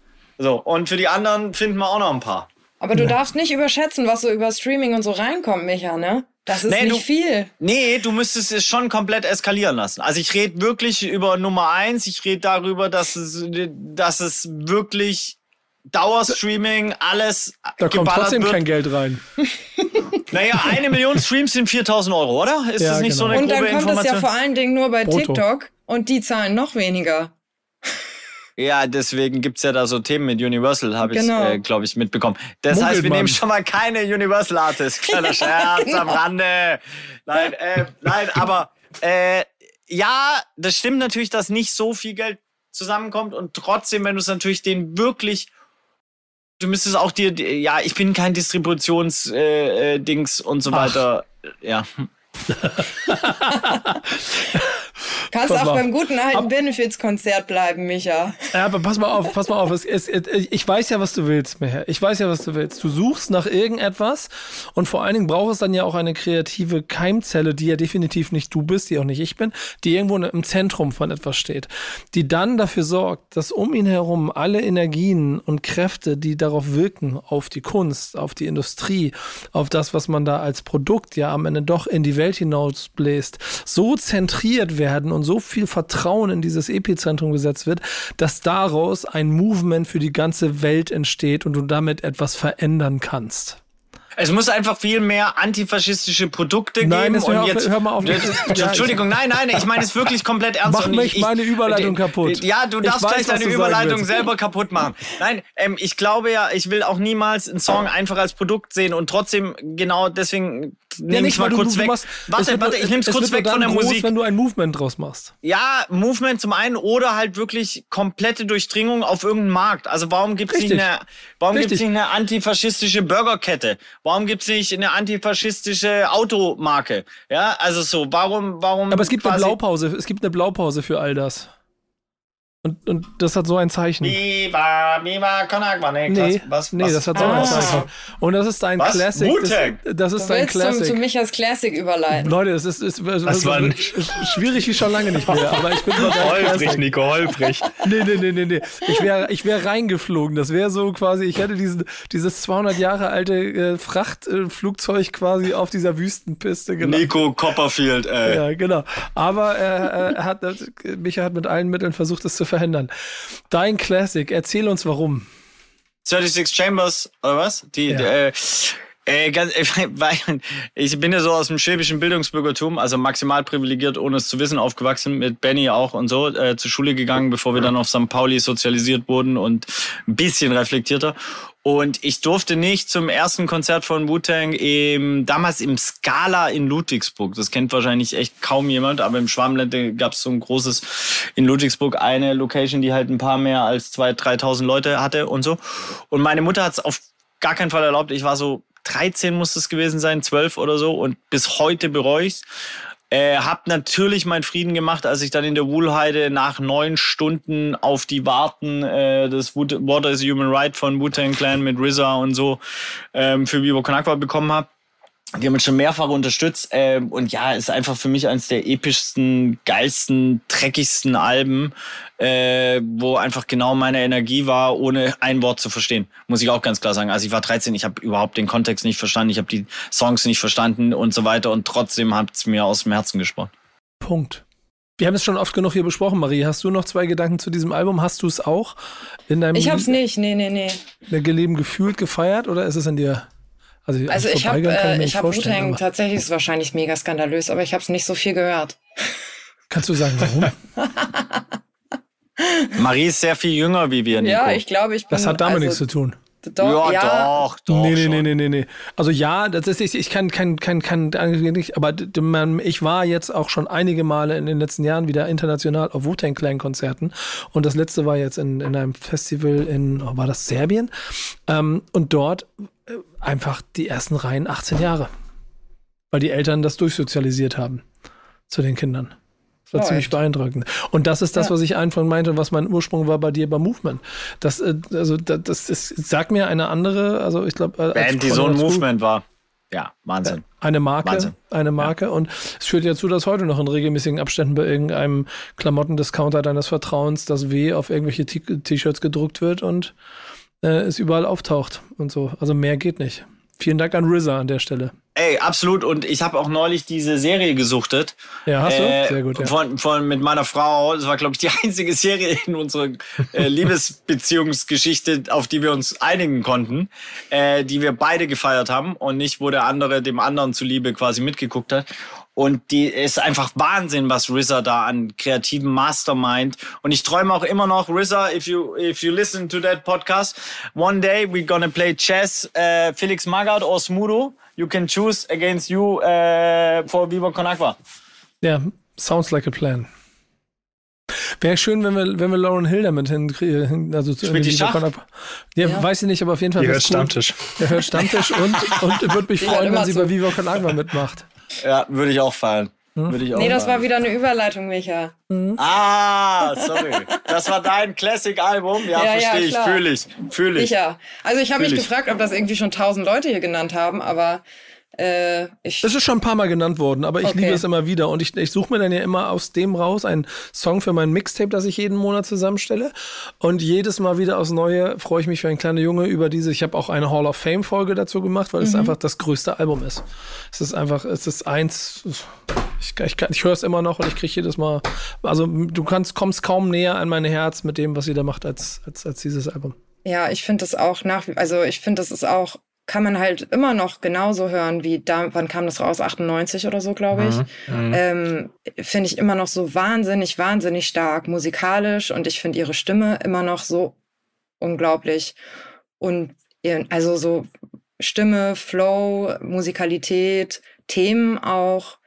So, und für die anderen finden wir auch noch ein paar. Aber du ja. darfst nicht überschätzen, was so über Streaming und so reinkommt, Micha, ne? Das ist nee, nicht du, viel. Nee, du müsstest es schon komplett eskalieren lassen. Also ich rede wirklich über Nummer eins. Ich rede darüber, dass es, dass es wirklich Dauerstreaming, alles Da kommt trotzdem wird. kein Geld rein. Naja, eine Million Streams sind 4000 Euro, oder? Ist ja, das nicht genau. so eine Und dann kommt Information? es ja vor allen Dingen nur bei Brutto. TikTok und die zahlen noch weniger. Ja, deswegen gibt's ja da so Themen mit Universal, habe genau. ich, äh, glaube ich, mitbekommen. Das Muggelt heißt, wir nehmen schon mal keine Universal Artists. Kleiner Scherz genau. am Rande. Nein, äh, nein, aber äh, ja, das stimmt natürlich, dass nicht so viel Geld zusammenkommt und trotzdem, wenn du es natürlich den wirklich du müsstest auch dir, ja, ich bin kein Distributionsdings äh, äh, und so weiter. Ach. Ja. Kannst Pass auch beim guten alten Benefits-Konzert bleiben, Micha. Ja, aber pass mal auf, pass mal auf. Es, es, es, ich weiß ja, was du willst, Meher. Ich weiß ja, was du willst. Du suchst nach irgendetwas und vor allen Dingen braucht es dann ja auch eine kreative Keimzelle, die ja definitiv nicht du bist, die auch nicht ich bin, die irgendwo im Zentrum von etwas steht, die dann dafür sorgt, dass um ihn herum alle Energien und Kräfte, die darauf wirken, auf die Kunst, auf die Industrie, auf das, was man da als Produkt ja am Ende doch in die Welt hinausbläst, so zentriert werden und so viel Vertrauen in dieses Epizentrum gesetzt wird, dass daraus ein Movement für die ganze Welt entsteht und du damit etwas verändern kannst. Es muss einfach viel mehr antifaschistische Produkte Nein, geben. auf- jetzt, hör mal auf. Entschuldigung, nein, nein, ich meine es wirklich komplett ernst. Mach mich ich, meine Überleitung ich, kaputt. Ja, du darfst weiß, gleich deine Überleitung selber kaputt machen. Nein, ähm, ich glaube ja, ich will auch niemals einen Song einfach als Produkt sehen und trotzdem genau deswegen nehme ich mal du- kurz du weg. machst- es warte, warte, ich nehme es es kurz weg von der groß, Musik. wenn du ein Movement draus machst. Ja, Movement zum einen oder halt wirklich komplette Durchdringung auf irgendeinen Markt. Also warum nicht eine, warum Richtig. gibt's nicht eine antifaschistische Burgerkette? Warum gibt's nicht eine antifaschistische Automarke? Ja, also so, warum, warum? Aber es gibt eine Blaupause, es gibt eine Blaupause für all das. Und, und das hat so ein Zeichen. Viva, Viva Con Agua. Nee, Nee, krass. was, nee was? das hat so Ah. ein Zeichen. Und das ist dein Was? Classic. Wu-Tang? Das, das Du ist dein willst zum, zu Classic. Michas Classic überleiten. Leute, es ist, ist, ist, Das war ein- ist schwierig wie schon lange nicht mehr, aber ich bin deinem Holprig, Classic. Nico, holprig. Nee, nee, nee, nee, nee. Ich wäre ich wär reingeflogen. Das wäre so quasi, ich hätte diesen, dieses 200 Jahre alte äh, Frachtflugzeug quasi auf dieser Wüstenpiste gelandet. Nico Copperfield, ey. Ja, genau. Aber er, er hat, Micha hat mit allen Mitteln versucht, es zu verhindern. Dein Classic, erzähl uns warum. 36 Chambers, oder was? Die, Ja. die, äh, äh, ganz, äh, weil ich bin ja so aus dem schwäbischen Bildungsbürgertum, also maximal privilegiert, ohne es zu wissen, aufgewachsen, mit Benny auch und so, äh, zur Schule gegangen, bevor wir dann auf St. Pauli sozialisiert wurden und ein bisschen reflektierter. Und ich durfte nicht zum ersten Konzert von Wu-Tang im, damals im Scala in Ludwigsburg. Das kennt wahrscheinlich echt kaum jemand, aber im Schwammland gab es so ein großes, in Ludwigsburg eine Location, die halt ein paar mehr als 2.000, 3.000 Leute hatte und so. Und meine Mutter hat es auf gar keinen Fall erlaubt. Ich war so 13 muss es gewesen sein, 12 oder so und bis heute bereue ich's. Äh, hab natürlich meinen Frieden gemacht, als ich dann in der Wuhlheide nach neun Stunden auf die Warten äh, des Water is a Human Right von Wu-Tang Clan mit RZA und so ähm, für Vivo Con Agua bekommen habe. Die haben uns schon mehrfach unterstützt. Ähm, und ja, ist einfach für mich eines der epischsten, geilsten, dreckigsten Alben, äh, wo einfach genau meine Energie war, ohne ein Wort zu verstehen. Muss ich auch ganz klar sagen. Also ich war 13, ich habe überhaupt den Kontext nicht verstanden, ich habe die Songs nicht verstanden und so weiter. Und trotzdem hat es mir aus dem Herzen gesprochen. Punkt. Wir haben es schon oft genug hier besprochen, Marie. Hast du noch zwei Gedanken zu diesem Album? Hast du es auch in deinem Ich hab's nicht, nee, nee, nee. Leben gefühlt gefeiert oder ist es in dir? Also, Also ich habe vorbeigegangen kann äh, ich hab Wu-Tang tatsächlich, ist wahrscheinlich mega skandalös, aber ich habe es nicht so viel gehört. Kannst du sagen, warum? Marie ist sehr viel jünger wie wir, Nico. Ja, ich glaube, ich bin. Das hat damit also, nichts zu tun. Doch, ja, ja, doch, doch. nee, nee, schon. nee, nee, nee, nee. Also ja, das ist, ich, ich kann, kann, kann, kann, nicht, aber man- ich war jetzt auch schon einige Male in den letzten Jahren wieder international auf Wu-Tang Clan Konzerten und das letzte war jetzt in, in einem Festival in, oh, war das Serbien? Ähm, und dort äh, einfach die ersten Reihen 18 Jahre. Weil die Eltern das durchsozialisiert haben zu den Kindern. Das war Oh, ziemlich echt? beeindruckend. Und das ist das, Ja. was ich einfach meinte, was mein Ursprung war bei dir beim Movement. Das, äh, also, das, das ist, sag mir eine andere, also ich glaube, Band, die so ein Movement war. Ja, Wahnsinn. eine Marke, Wahnsinn. eine Marke. Und es führt ja zu, dass heute noch in regelmäßigen Abständen bei irgendeinem Klamottendiscounter deines Vertrauens das W auf irgendwelche T-Shirts gedruckt wird und äh, es überall auftaucht und so. Also mehr geht nicht. Vielen Dank an RZA an der Stelle. Ey, absolut. Und ich habe auch neulich diese Serie gesuchtet. Ja, hast du? Äh, Sehr gut, ja. Von, von, mit meiner Frau. Das war, glaube ich, die einzige Serie in unserer äh, Liebesbeziehungsgeschichte, auf die wir uns einigen konnten, äh, die wir beide gefeiert haben und nicht, wo der andere dem anderen zuliebe quasi mitgeguckt hat. Und die ist einfach Wahnsinn, was RZA da an kreativen Mastermind. Und ich träume auch immer noch, RZA, if you, if you listen to that podcast, one day we're gonna play chess, äh, Felix Magath or Smudo. You can choose against you äh, for Viva Con Agua. Ja, sounds like a plan. Wäre schön, wenn wir, wenn wir Lauren Hill damit hinkriegen. Also zu- Spielt die Schach? Ja, Ja. weiß ich nicht, aber auf jeden Fall. Ihr hört wär's cool. Stammtisch. Er hört Stammtisch und, und würde mich freuen, wenn sie zu. bei Viva Con Agua mitmacht. Ja, würde ich auch feiern. Hm? Würde ich auch nee, das war wieder eine Überleitung, Micha. Mhm. Ah, sorry. Das war dein Classic-Album? Ja, ja verstehe ja, ich. Fühle ich. Fühle ich. Sicher. Also ich habe mich ich. gefragt, ob das irgendwie schon tausend Leute hier genannt haben, aber äh, ich es ist schon ein paar Mal genannt worden, aber ich okay. liebe es immer wieder. Und ich, ich suche mir dann ja immer aus dem raus einen Song für mein Mixtape, das ich jeden Monat zusammenstelle. Und jedes Mal wieder aufs Neue freue ich mich für einen kleinen Junge über diese. Ich habe auch eine Hall of Fame-Folge dazu gemacht, weil mhm. es einfach das größte Album ist. Es ist einfach, es ist eins. Ich, ich, ich höre es immer noch und ich kriege jedes Mal. Also du kannst, kommst kaum näher an mein Herz mit dem, was sie da macht, als, als, als dieses Album. Ja, ich finde das auch nach, also ich finde, das ist auch kann man halt immer noch genauso hören wie da, wann kam das raus? 98 oder so, glaube ich. Mhm. mhm. Ähm, finde ich immer noch so wahnsinnig, wahnsinnig stark musikalisch und ich finde ihre Stimme immer noch so unglaublich. Und also so Stimme, Flow, Musikalität, Themen auch,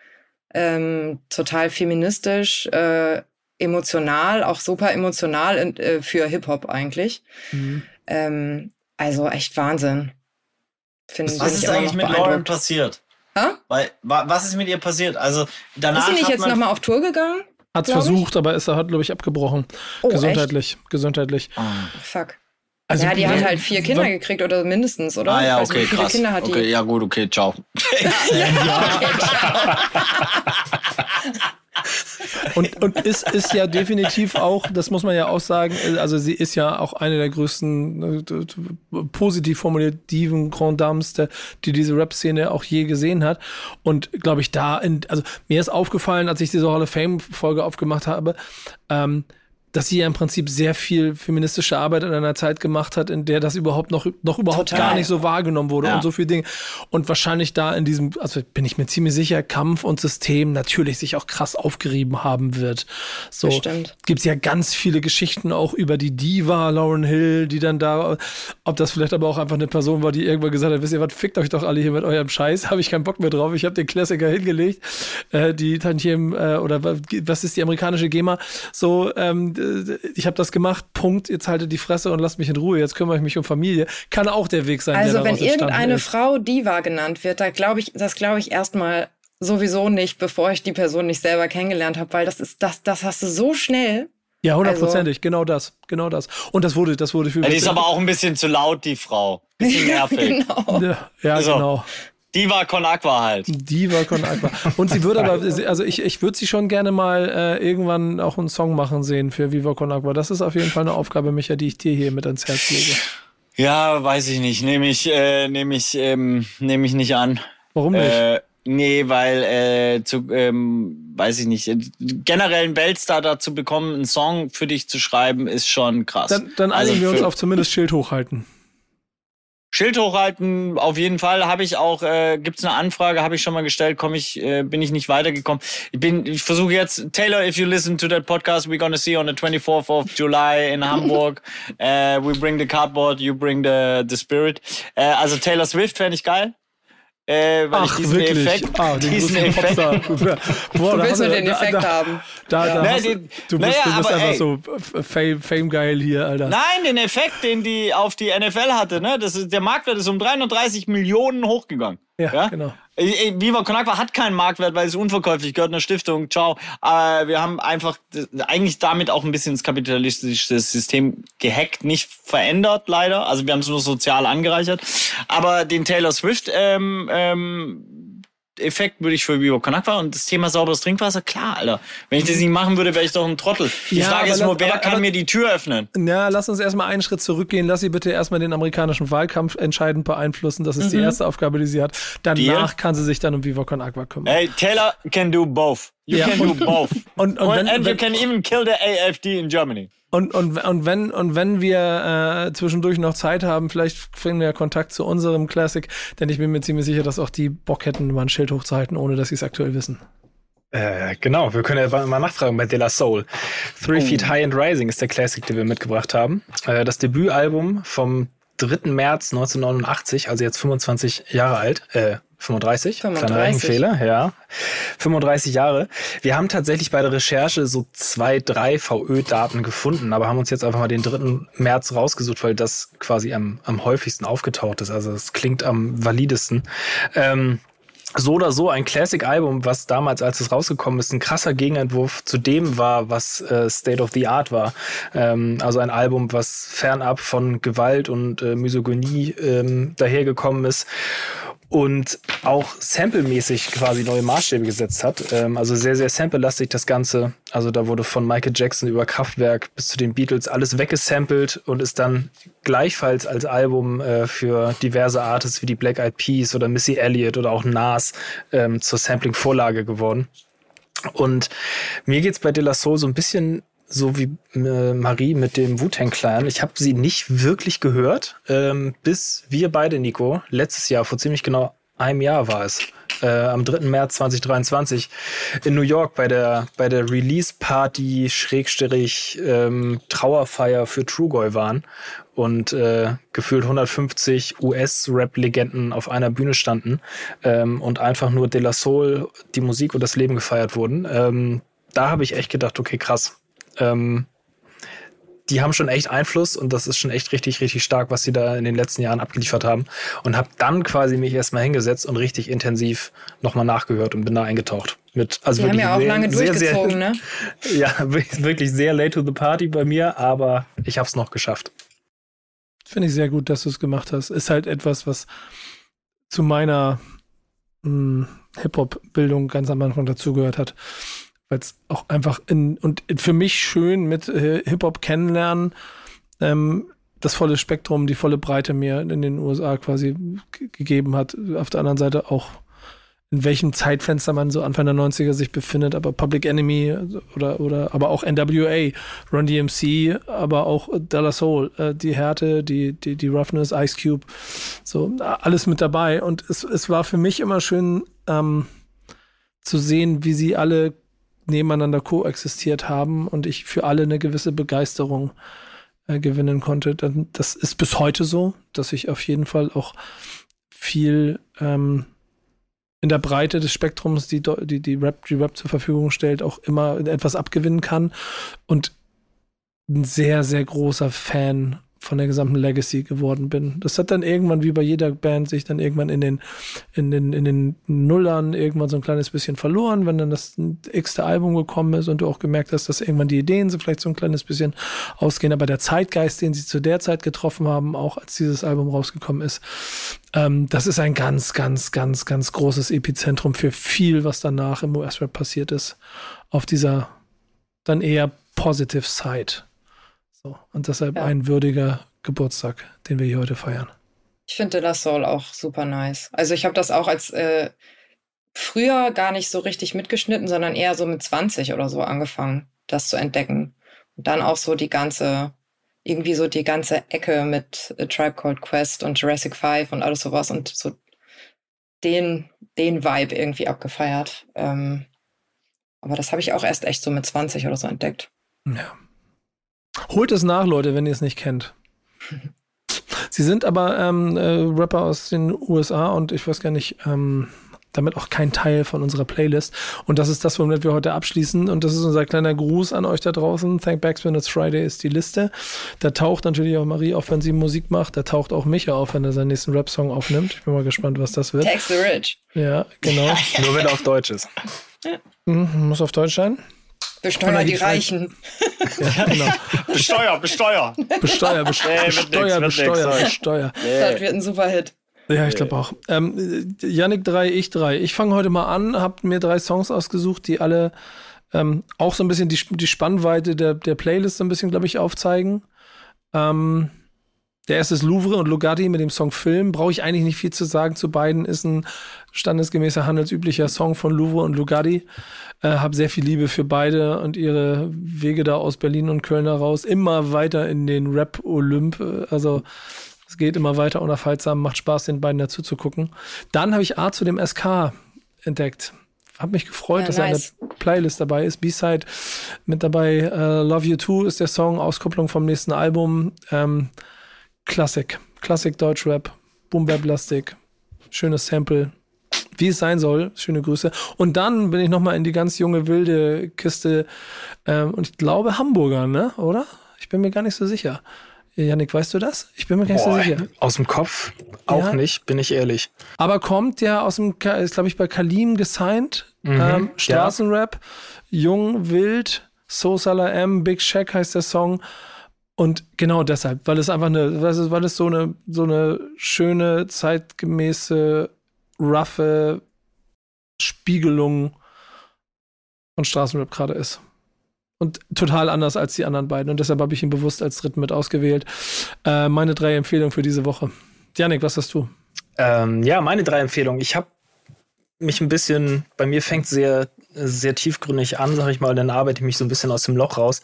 ähm, total feministisch, äh, emotional, auch super emotional äh, für Hip-Hop eigentlich. Mhm. Ähm, also echt Wahnsinn. Find, was ist eigentlich mit Lauren passiert? Ha? Weil, was ist mit ihr passiert? Also danach ist sie nicht jetzt nochmal auf Tour gegangen? Hat es versucht, ich? aber ist er hat, glaube ich, abgebrochen. Oh, gesundheitlich. Echt? Gesundheitlich. Oh. Fuck. Also, ja, die hat halt vier Kinder gekriegt oder mindestens, oder? Ah ja, okay, nicht, krass. Kinder hat okay, die. ja gut, okay, ciao. ja, ja. Okay, ciao. und, und ist, ist ja definitiv auch, das muss man ja auch sagen, also sie ist ja auch eine der größten äh, positiv formulierten Grand Dames, der, die diese Rap-Szene auch je gesehen hat. Und glaube ich, da, in, also mir ist aufgefallen, als ich diese Hall of Fame-Folge aufgemacht habe, ähm, dass sie ja im Prinzip sehr viel feministische Arbeit in einer Zeit gemacht hat, in der das überhaupt noch, noch überhaupt Total. gar nicht so wahrgenommen wurde ja. und so viele Dinge. Und wahrscheinlich da in diesem, also bin ich mir ziemlich sicher, Kampf und System natürlich sich auch krass aufgerieben haben wird. So gibt es ja ganz viele Geschichten auch über die Diva Lauren Hill, die dann da, ob das vielleicht aber auch einfach eine Person war, die irgendwann gesagt hat, wisst ihr was, fickt euch doch alle hier mit eurem Scheiß, habe ich keinen Bock mehr drauf, ich habe den Klassiker hingelegt, äh, die Tantiem, äh, oder was ist die amerikanische GEMA, so, ähm, äh, ich habe das gemacht, Punkt, jetzt halte die Fresse und lasst mich in Ruhe, jetzt kümmere ich mich um Familie, kann auch der Weg sein. Also wenn irgendeine ist. Frau Diva genannt wird, da glaube ich, das glaube ich erstmal sowieso nicht, bevor ich die Person nicht selber kennengelernt habe, weil das ist, das, das hast du so schnell. Ja, hundertprozentig, also, genau das, genau das. Und das wurde, das wurde für mich. Die ist aber auch ein bisschen zu laut, die Frau. Bisschen nervig. genau. Ja, ja also, genau. Diva Con Aqua halt. Diva Con Aqua. Und sie würde aber, also ich, ich würde sie schon gerne mal äh, irgendwann auch einen Song machen sehen für Viva Con Aqua. Das ist auf jeden Fall eine Aufgabe, Micha, die ich dir hier mit ans Herz lege. Ja, weiß ich nicht. Nehme ich, äh, nehme ich, ähm, nehme ich nicht an. Warum nicht? Äh, nee, weil äh, zu, ähm, weiß ich nicht, generell einen Weltstar dazu bekommen, einen Song für dich zu schreiben, ist schon krass. Dann, dann einigen also wir uns auf zumindest Schild hochhalten. Schild hochhalten, auf jeden Fall. Habe ich auch, äh, gibt es eine Anfrage, habe ich schon mal gestellt, komme ich, äh, bin ich nicht weitergekommen. Ich bin, ich versuche jetzt, Taylor, if you listen to that podcast, we're gonna see on the 24th of July in Hamburg. uh, we bring the cardboard, you bring the, the spirit. Uh, also Taylor Swift fände ich geil. Äh, weil Ach, ich diesen wirklich? Effekt, ah, diesen Effekt. Boah, du willst nur den Effekt da, haben. Da, da, nee, den, du bist, naja, du bist aber, einfach ey, so fame, fame geil hier, Alter. Nein, den Effekt, den die auf die NFL hatte, ne? Das ist, der Marktwert ist um 330 Millionen hochgegangen. Ja, ja? genau. Viva Con Agua hat keinen Marktwert, weil es unverkäuflich gehört einer Stiftung. Ciao. Aber wir haben einfach eigentlich damit auch ein bisschen das kapitalistische System gehackt, nicht verändert leider. Also wir haben es nur sozial angereichert. Aber den Taylor Swift ähm, ähm, Effekt würde ich für Vivo Conakwa und das Thema sauberes Trinkwasser, klar, Alter. Wenn ich das nicht machen würde, wäre ich doch ein Trottel. Die ja, Frage ist nur, wer aber, kann aber, mir die Tür öffnen? Ja, lass uns erstmal einen Schritt zurückgehen. Lass sie bitte erstmal den amerikanischen Wahlkampf entscheidend beeinflussen. Das ist mhm. die erste Aufgabe, die sie hat. Danach Deal? kann sie sich dann um Vivo Conakwa kümmern. Hey, Taylor can do both. You ja, can do both. Und, und, und, wenn, and wenn, you can even kill the AFD in Germany. Und, und, und, wenn, und wenn wir äh, zwischendurch noch Zeit haben, vielleicht finden wir ja Kontakt zu unserem Classic, denn ich bin mir ziemlich sicher, dass auch die Bock hätten, mal ein Schild hochzuhalten, ohne dass sie es aktuell wissen. Äh, genau, wir können ja mal nachfragen bei De La Soul. Three oh. Feet High and Rising ist der Classic, den wir mitgebracht haben. Äh, das Debütalbum vom 3. März 1989, also jetzt 25 Jahre alt, äh, 35, 35. kleiner Rechenfehler, ja. 35 Jahre. Wir haben tatsächlich bei der Recherche so zwei, drei VÖ-Daten gefunden, aber haben uns jetzt einfach mal den 3. März rausgesucht, weil das quasi am, am häufigsten aufgetaucht ist. Also es klingt am validesten. Ähm, so oder so ein Classic-Album, was damals, als es rausgekommen ist, ein krasser Gegenentwurf zu dem war, was äh, State of the Art war. Ähm, also ein Album, was fernab von Gewalt und äh, Misogynie ähm, dahergekommen ist und auch samplemäßig quasi neue Maßstäbe gesetzt hat. Ähm, also sehr, sehr sample-lastig das Ganze. Also da wurde von Michael Jackson über Kraftwerk bis zu den Beatles alles weggesampelt und ist dann gleichfalls als Album äh, für diverse Artists wie die Black Eyed Peas oder Missy Elliott oder auch Nas ähm, zur Sampling-Vorlage geworden. Und mir geht's bei De La Soul so ein bisschen so wie äh, Marie mit dem Wu-Tang Clan. Ich habe sie nicht wirklich gehört, ähm, bis wir beide, Nico, letztes Jahr, vor ziemlich genau einem Jahr war es, äh, am 3. März 2023 in New York bei der, bei der Release-Party Schrägstrich ähm, Trauerfeier für Trugoy waren und äh, gefühlt 150 US-Rap-Legenden auf einer Bühne standen ähm, und einfach nur De La Soul, die Musik und das Leben gefeiert wurden. Ähm, da habe ich echt gedacht, okay, krass, ähm, die haben schon echt Einfluss und das ist schon echt richtig, richtig stark, was sie da in den letzten Jahren abgeliefert haben. Und habe dann quasi mich erstmal hingesetzt und richtig intensiv nochmal nachgehört und bin da eingetaucht. Mit, also die haben ja auch sehr, lange durchgezogen, sehr, ne? Ja, wirklich sehr late to the party bei mir, aber ich habe es noch geschafft. Finde ich sehr gut, dass du es gemacht hast. Ist halt etwas, was zu meiner hm, Hip-Hop-Bildung ganz am Anfang dazugehört hat weil es auch einfach in und für mich schön mit äh, Hip-Hop kennenlernen, ähm, das volle Spektrum, die volle Breite mir in den USA quasi gegeben hat. Auf der anderen Seite auch, in welchem Zeitfenster man so Anfang der 90er sich befindet, aber Public Enemy oder, oder aber auch NWA, Run DMC, aber auch Dollar Soul, äh, die Härte, die, die, die Roughness, Ice Cube, so alles mit dabei. Und es, es war für mich immer schön, ähm, zu sehen, wie sie alle nebeneinander koexistiert haben und ich für alle eine gewisse Begeisterung äh, gewinnen konnte. Das ist bis heute so, dass ich auf jeden Fall auch viel ähm, in der Breite des Spektrums, die, die, die, Rap, die Rap zur Verfügung stellt, auch immer etwas abgewinnen kann und ein sehr, sehr großer Fan von der gesamten Legacy geworden bin. Das hat dann irgendwann, wie bei jeder Band, sich dann irgendwann in den, in den, in den Nullern irgendwann so ein kleines bisschen verloren, wenn dann das x-te Album gekommen ist und du auch gemerkt hast, dass irgendwann die Ideen so vielleicht so ein kleines bisschen ausgehen, aber der Zeitgeist, den sie zu der Zeit getroffen haben, auch als dieses Album rausgekommen ist, ähm, das ist ein ganz, ganz, ganz, ganz großes Epizentrum für viel, was danach im US-Rap passiert ist, auf dieser dann eher positive Side. So, und deshalb ja. ein würdiger Geburtstag, den wir hier heute feiern. Ich finde das Soul auch super nice. Also ich habe das auch als äh, früher gar nicht so richtig mitgeschnitten, sondern eher so mit 20 oder so angefangen, das zu entdecken. Und dann auch so die ganze, irgendwie so die ganze Ecke mit A Tribe Called Quest und Jurassic 5 und alles sowas und so den, den Vibe irgendwie abgefeiert. Ähm, aber das habe ich auch erst echt so mit 20 oder so entdeckt. Ja. Holt es nach, Leute, wenn ihr es nicht kennt. Sie sind aber ähm, äh, Rapper aus den USA und ich weiß gar nicht, ähm, damit auch kein Teil von unserer Playlist. Und das ist das, womit wir heute abschließen. Und das ist unser kleiner Gruß an euch da draußen. Thank Backs when it's Friday ist die Liste. Da taucht natürlich auch Marie auf, wenn sie Musik macht. Da taucht auch Micha auf, wenn er seinen nächsten Rap-Song aufnimmt. Ich bin mal gespannt, was das wird. Tax the Rich. Ja, genau. Nur wenn er auf Deutsch ist. Mhm, muss auf Deutsch sein. Besteuer die Reichen. Ja, genau. Besteuer, besteuer. Besteuer, besteuer, besteuer, besteuer, besteuer. Das wird ein super Hit. Ja, ich glaube auch. Ähm, Yannick 3, ich 3. Ich fange heute mal an, habe mir drei Songs ausgesucht, die alle ähm, auch so ein bisschen die, die Spannweite der, der Playlist so ein bisschen, glaube ich, aufzeigen. Ähm, der erste ist Louvre und Lugatti mit dem Song Film. Brauche ich eigentlich nicht viel zu sagen zu beiden. Ist ein standesgemäßer, handelsüblicher Song von Louvre und Lugatti. Äh, hab sehr viel Liebe für beide und ihre Wege da aus Berlin und Köln heraus. Immer weiter in den Rap-Olymp. Also es geht immer weiter unaufhaltsam. Macht Spaß, den beiden dazu zu gucken. Dann habe ich A zu dem SK entdeckt. Hab mich gefreut, ja, dass nice. er in der Playlist dabei ist. B-Side mit dabei. Uh, Love You Too ist der Song, Auskopplung vom nächsten Album. Ähm, Klassik. Klassik Deutschrap. Boom Bap Plastik. Schönes Sample. Wie es sein soll. Schöne Grüße. Und dann bin ich nochmal in die ganz junge, wilde Kiste. Ähm, und ich glaube Hamburger, ne? Oder? Ich bin mir gar nicht so sicher. Janik, weißt du das? Ich bin mir gar nicht Boah, so sicher. Aus dem Kopf auch Ja. nicht, bin ich ehrlich. Aber kommt ja aus dem, ist glaube ich bei Kalim gesigned. Ähm, Straßenrap, jung, wild, So Salah M, Big Shack heißt der Song. Und genau deshalb, weil es einfach eine, weil es, so eine, so eine schöne, zeitgemäße, roughe Spiegelung von Straßenrap gerade ist. Und total anders als die anderen beiden. Und deshalb habe ich ihn bewusst als dritten mit ausgewählt. Äh, meine drei Empfehlungen für diese Woche. Janik, was hast du? Ähm, ja, meine drei Empfehlungen. Ich habe mich ein bisschen, bei mir fängt sehr, sehr tiefgründig an, sag ich mal, dann arbeite ich mich so ein bisschen aus dem Loch raus.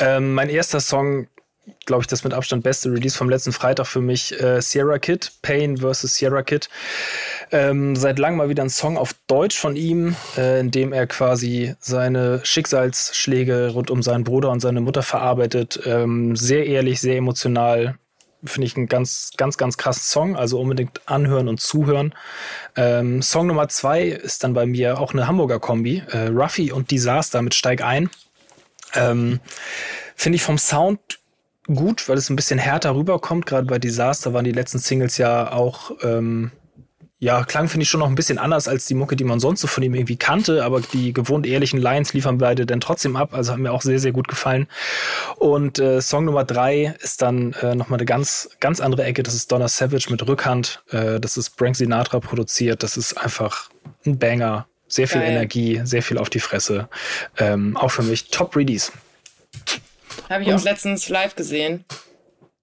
Ähm, mein erster Song, glaube ich, das mit Abstand beste Release vom letzten Freitag für mich, äh, Sierra Kid, Pain vs. Sierra Kid. Ähm, seit langem mal wieder ein Song auf Deutsch von ihm, äh, in dem er quasi seine Schicksalsschläge rund um seinen Bruder und seine Mutter verarbeitet. Ähm, sehr ehrlich, sehr emotional. Finde ich einen ganz, ganz, ganz krassen Song. Also unbedingt anhören und zuhören. Ähm, Song Nummer zwei ist dann bei mir auch eine Hamburger Kombi. Äh, Ruffy und Disaster mit Steig ein. Ähm, Finde ich vom Sound gut, weil es ein bisschen härter rüberkommt. Gerade bei Disaster waren die letzten Singles ja auch, ähm, ja, klang finde ich schon noch ein bisschen anders als die Mucke, die man sonst so von ihm irgendwie kannte, aber die gewohnt ehrlichen Lines liefern beide dann trotzdem ab, also haben mir auch sehr, sehr gut gefallen. Und äh, Song Nummer drei ist dann äh, nochmal eine ganz, ganz andere Ecke, das ist Donna Savage mit Rückhand, äh, das ist Frank Sinatra produziert, das ist einfach ein Banger, sehr viel Geil. Energie, sehr viel auf die Fresse, ähm, auch für mich Top Release. Habe ich auch letztens live gesehen.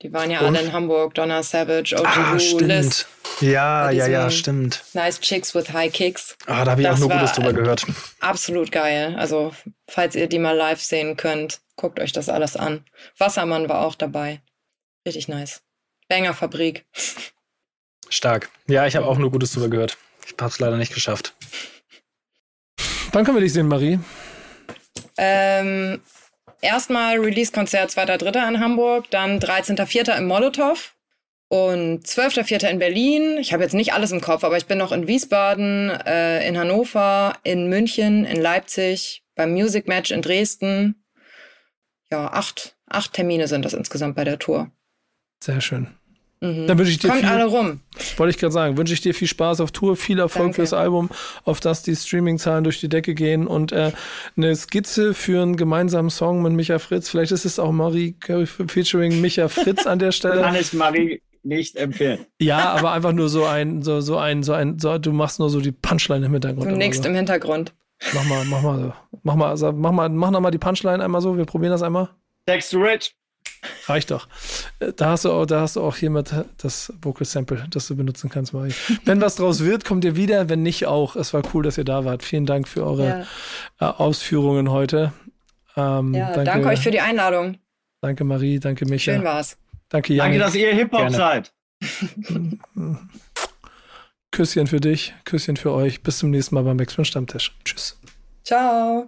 Die waren ja Und? alle in Hamburg. Donna Savage, OG Ah, Liz. stimmt. Ja, Bei ja, ja, diesem- stimmt. Nice Chicks with High Kicks. Ah, da habe ich auch Das nur war- Gutes drüber gehört. Absolut geil. Also, falls ihr die mal live sehen könnt, guckt euch das alles an. Wassermann war auch dabei. Richtig nice. Banger Fabrik. Stark. Ja, ich habe auch nur Gutes drüber gehört. Ich habe es leider nicht geschafft. Wann können wir dich sehen, Marie? Ähm, erstmal Release-Konzert 2.3. in Hamburg, dann 13.4. im Molotow und 12.4. in Berlin. Ich habe jetzt nicht alles im Kopf, aber ich bin noch in Wiesbaden, äh, in Hannover, in München, in Leipzig, beim Music Match in Dresden. Ja, acht, acht Termine sind das insgesamt bei der Tour. Sehr schön. Mhm. Dann wünsche ich dir Kommt viel, alle rum. wollte ich gerade sagen, wünsche ich dir viel Spaß auf Tour, viel Erfolg Danke. fürs Album, auf das die Streaming-Zahlen durch die Decke gehen und äh, eine Skizze für einen gemeinsamen Song mit Micha Fritz. Vielleicht ist es auch Marie Curry featuring Micha Fritz an der Stelle. Kann ich Marie nicht empfehlen. Ja, aber einfach nur so ein, so, so ein, so ein, so, du machst nur so die Punchline im Hintergrund. Du nickst so. im Hintergrund. Mach mal, mach mal so. Mach mal, sag- mach mal, mach noch mal die Punchline einmal so. Wir probieren das einmal. Text to Rich. Reicht doch. Äh, Da hast du auch, da hast du auch hiermit das Vocal Sample, das du benutzen kannst, Marie. Wenn was draus wird, kommt ihr wieder. Wenn nicht auch. Es war cool, dass ihr da wart. Vielen Dank für eure äh, Ausführungen heute. Ähm, Ja, danke, danke, euch für die Einladung. danke Marie, danke Micha. Schön war's. Danke Jan. Danke, dass ihr Hip-Hop Gerne. seid. Küsschen für dich, Küsschen für euch. Bis zum nächsten Mal beim Maxman Stammtisch. Tschüss. Ciao.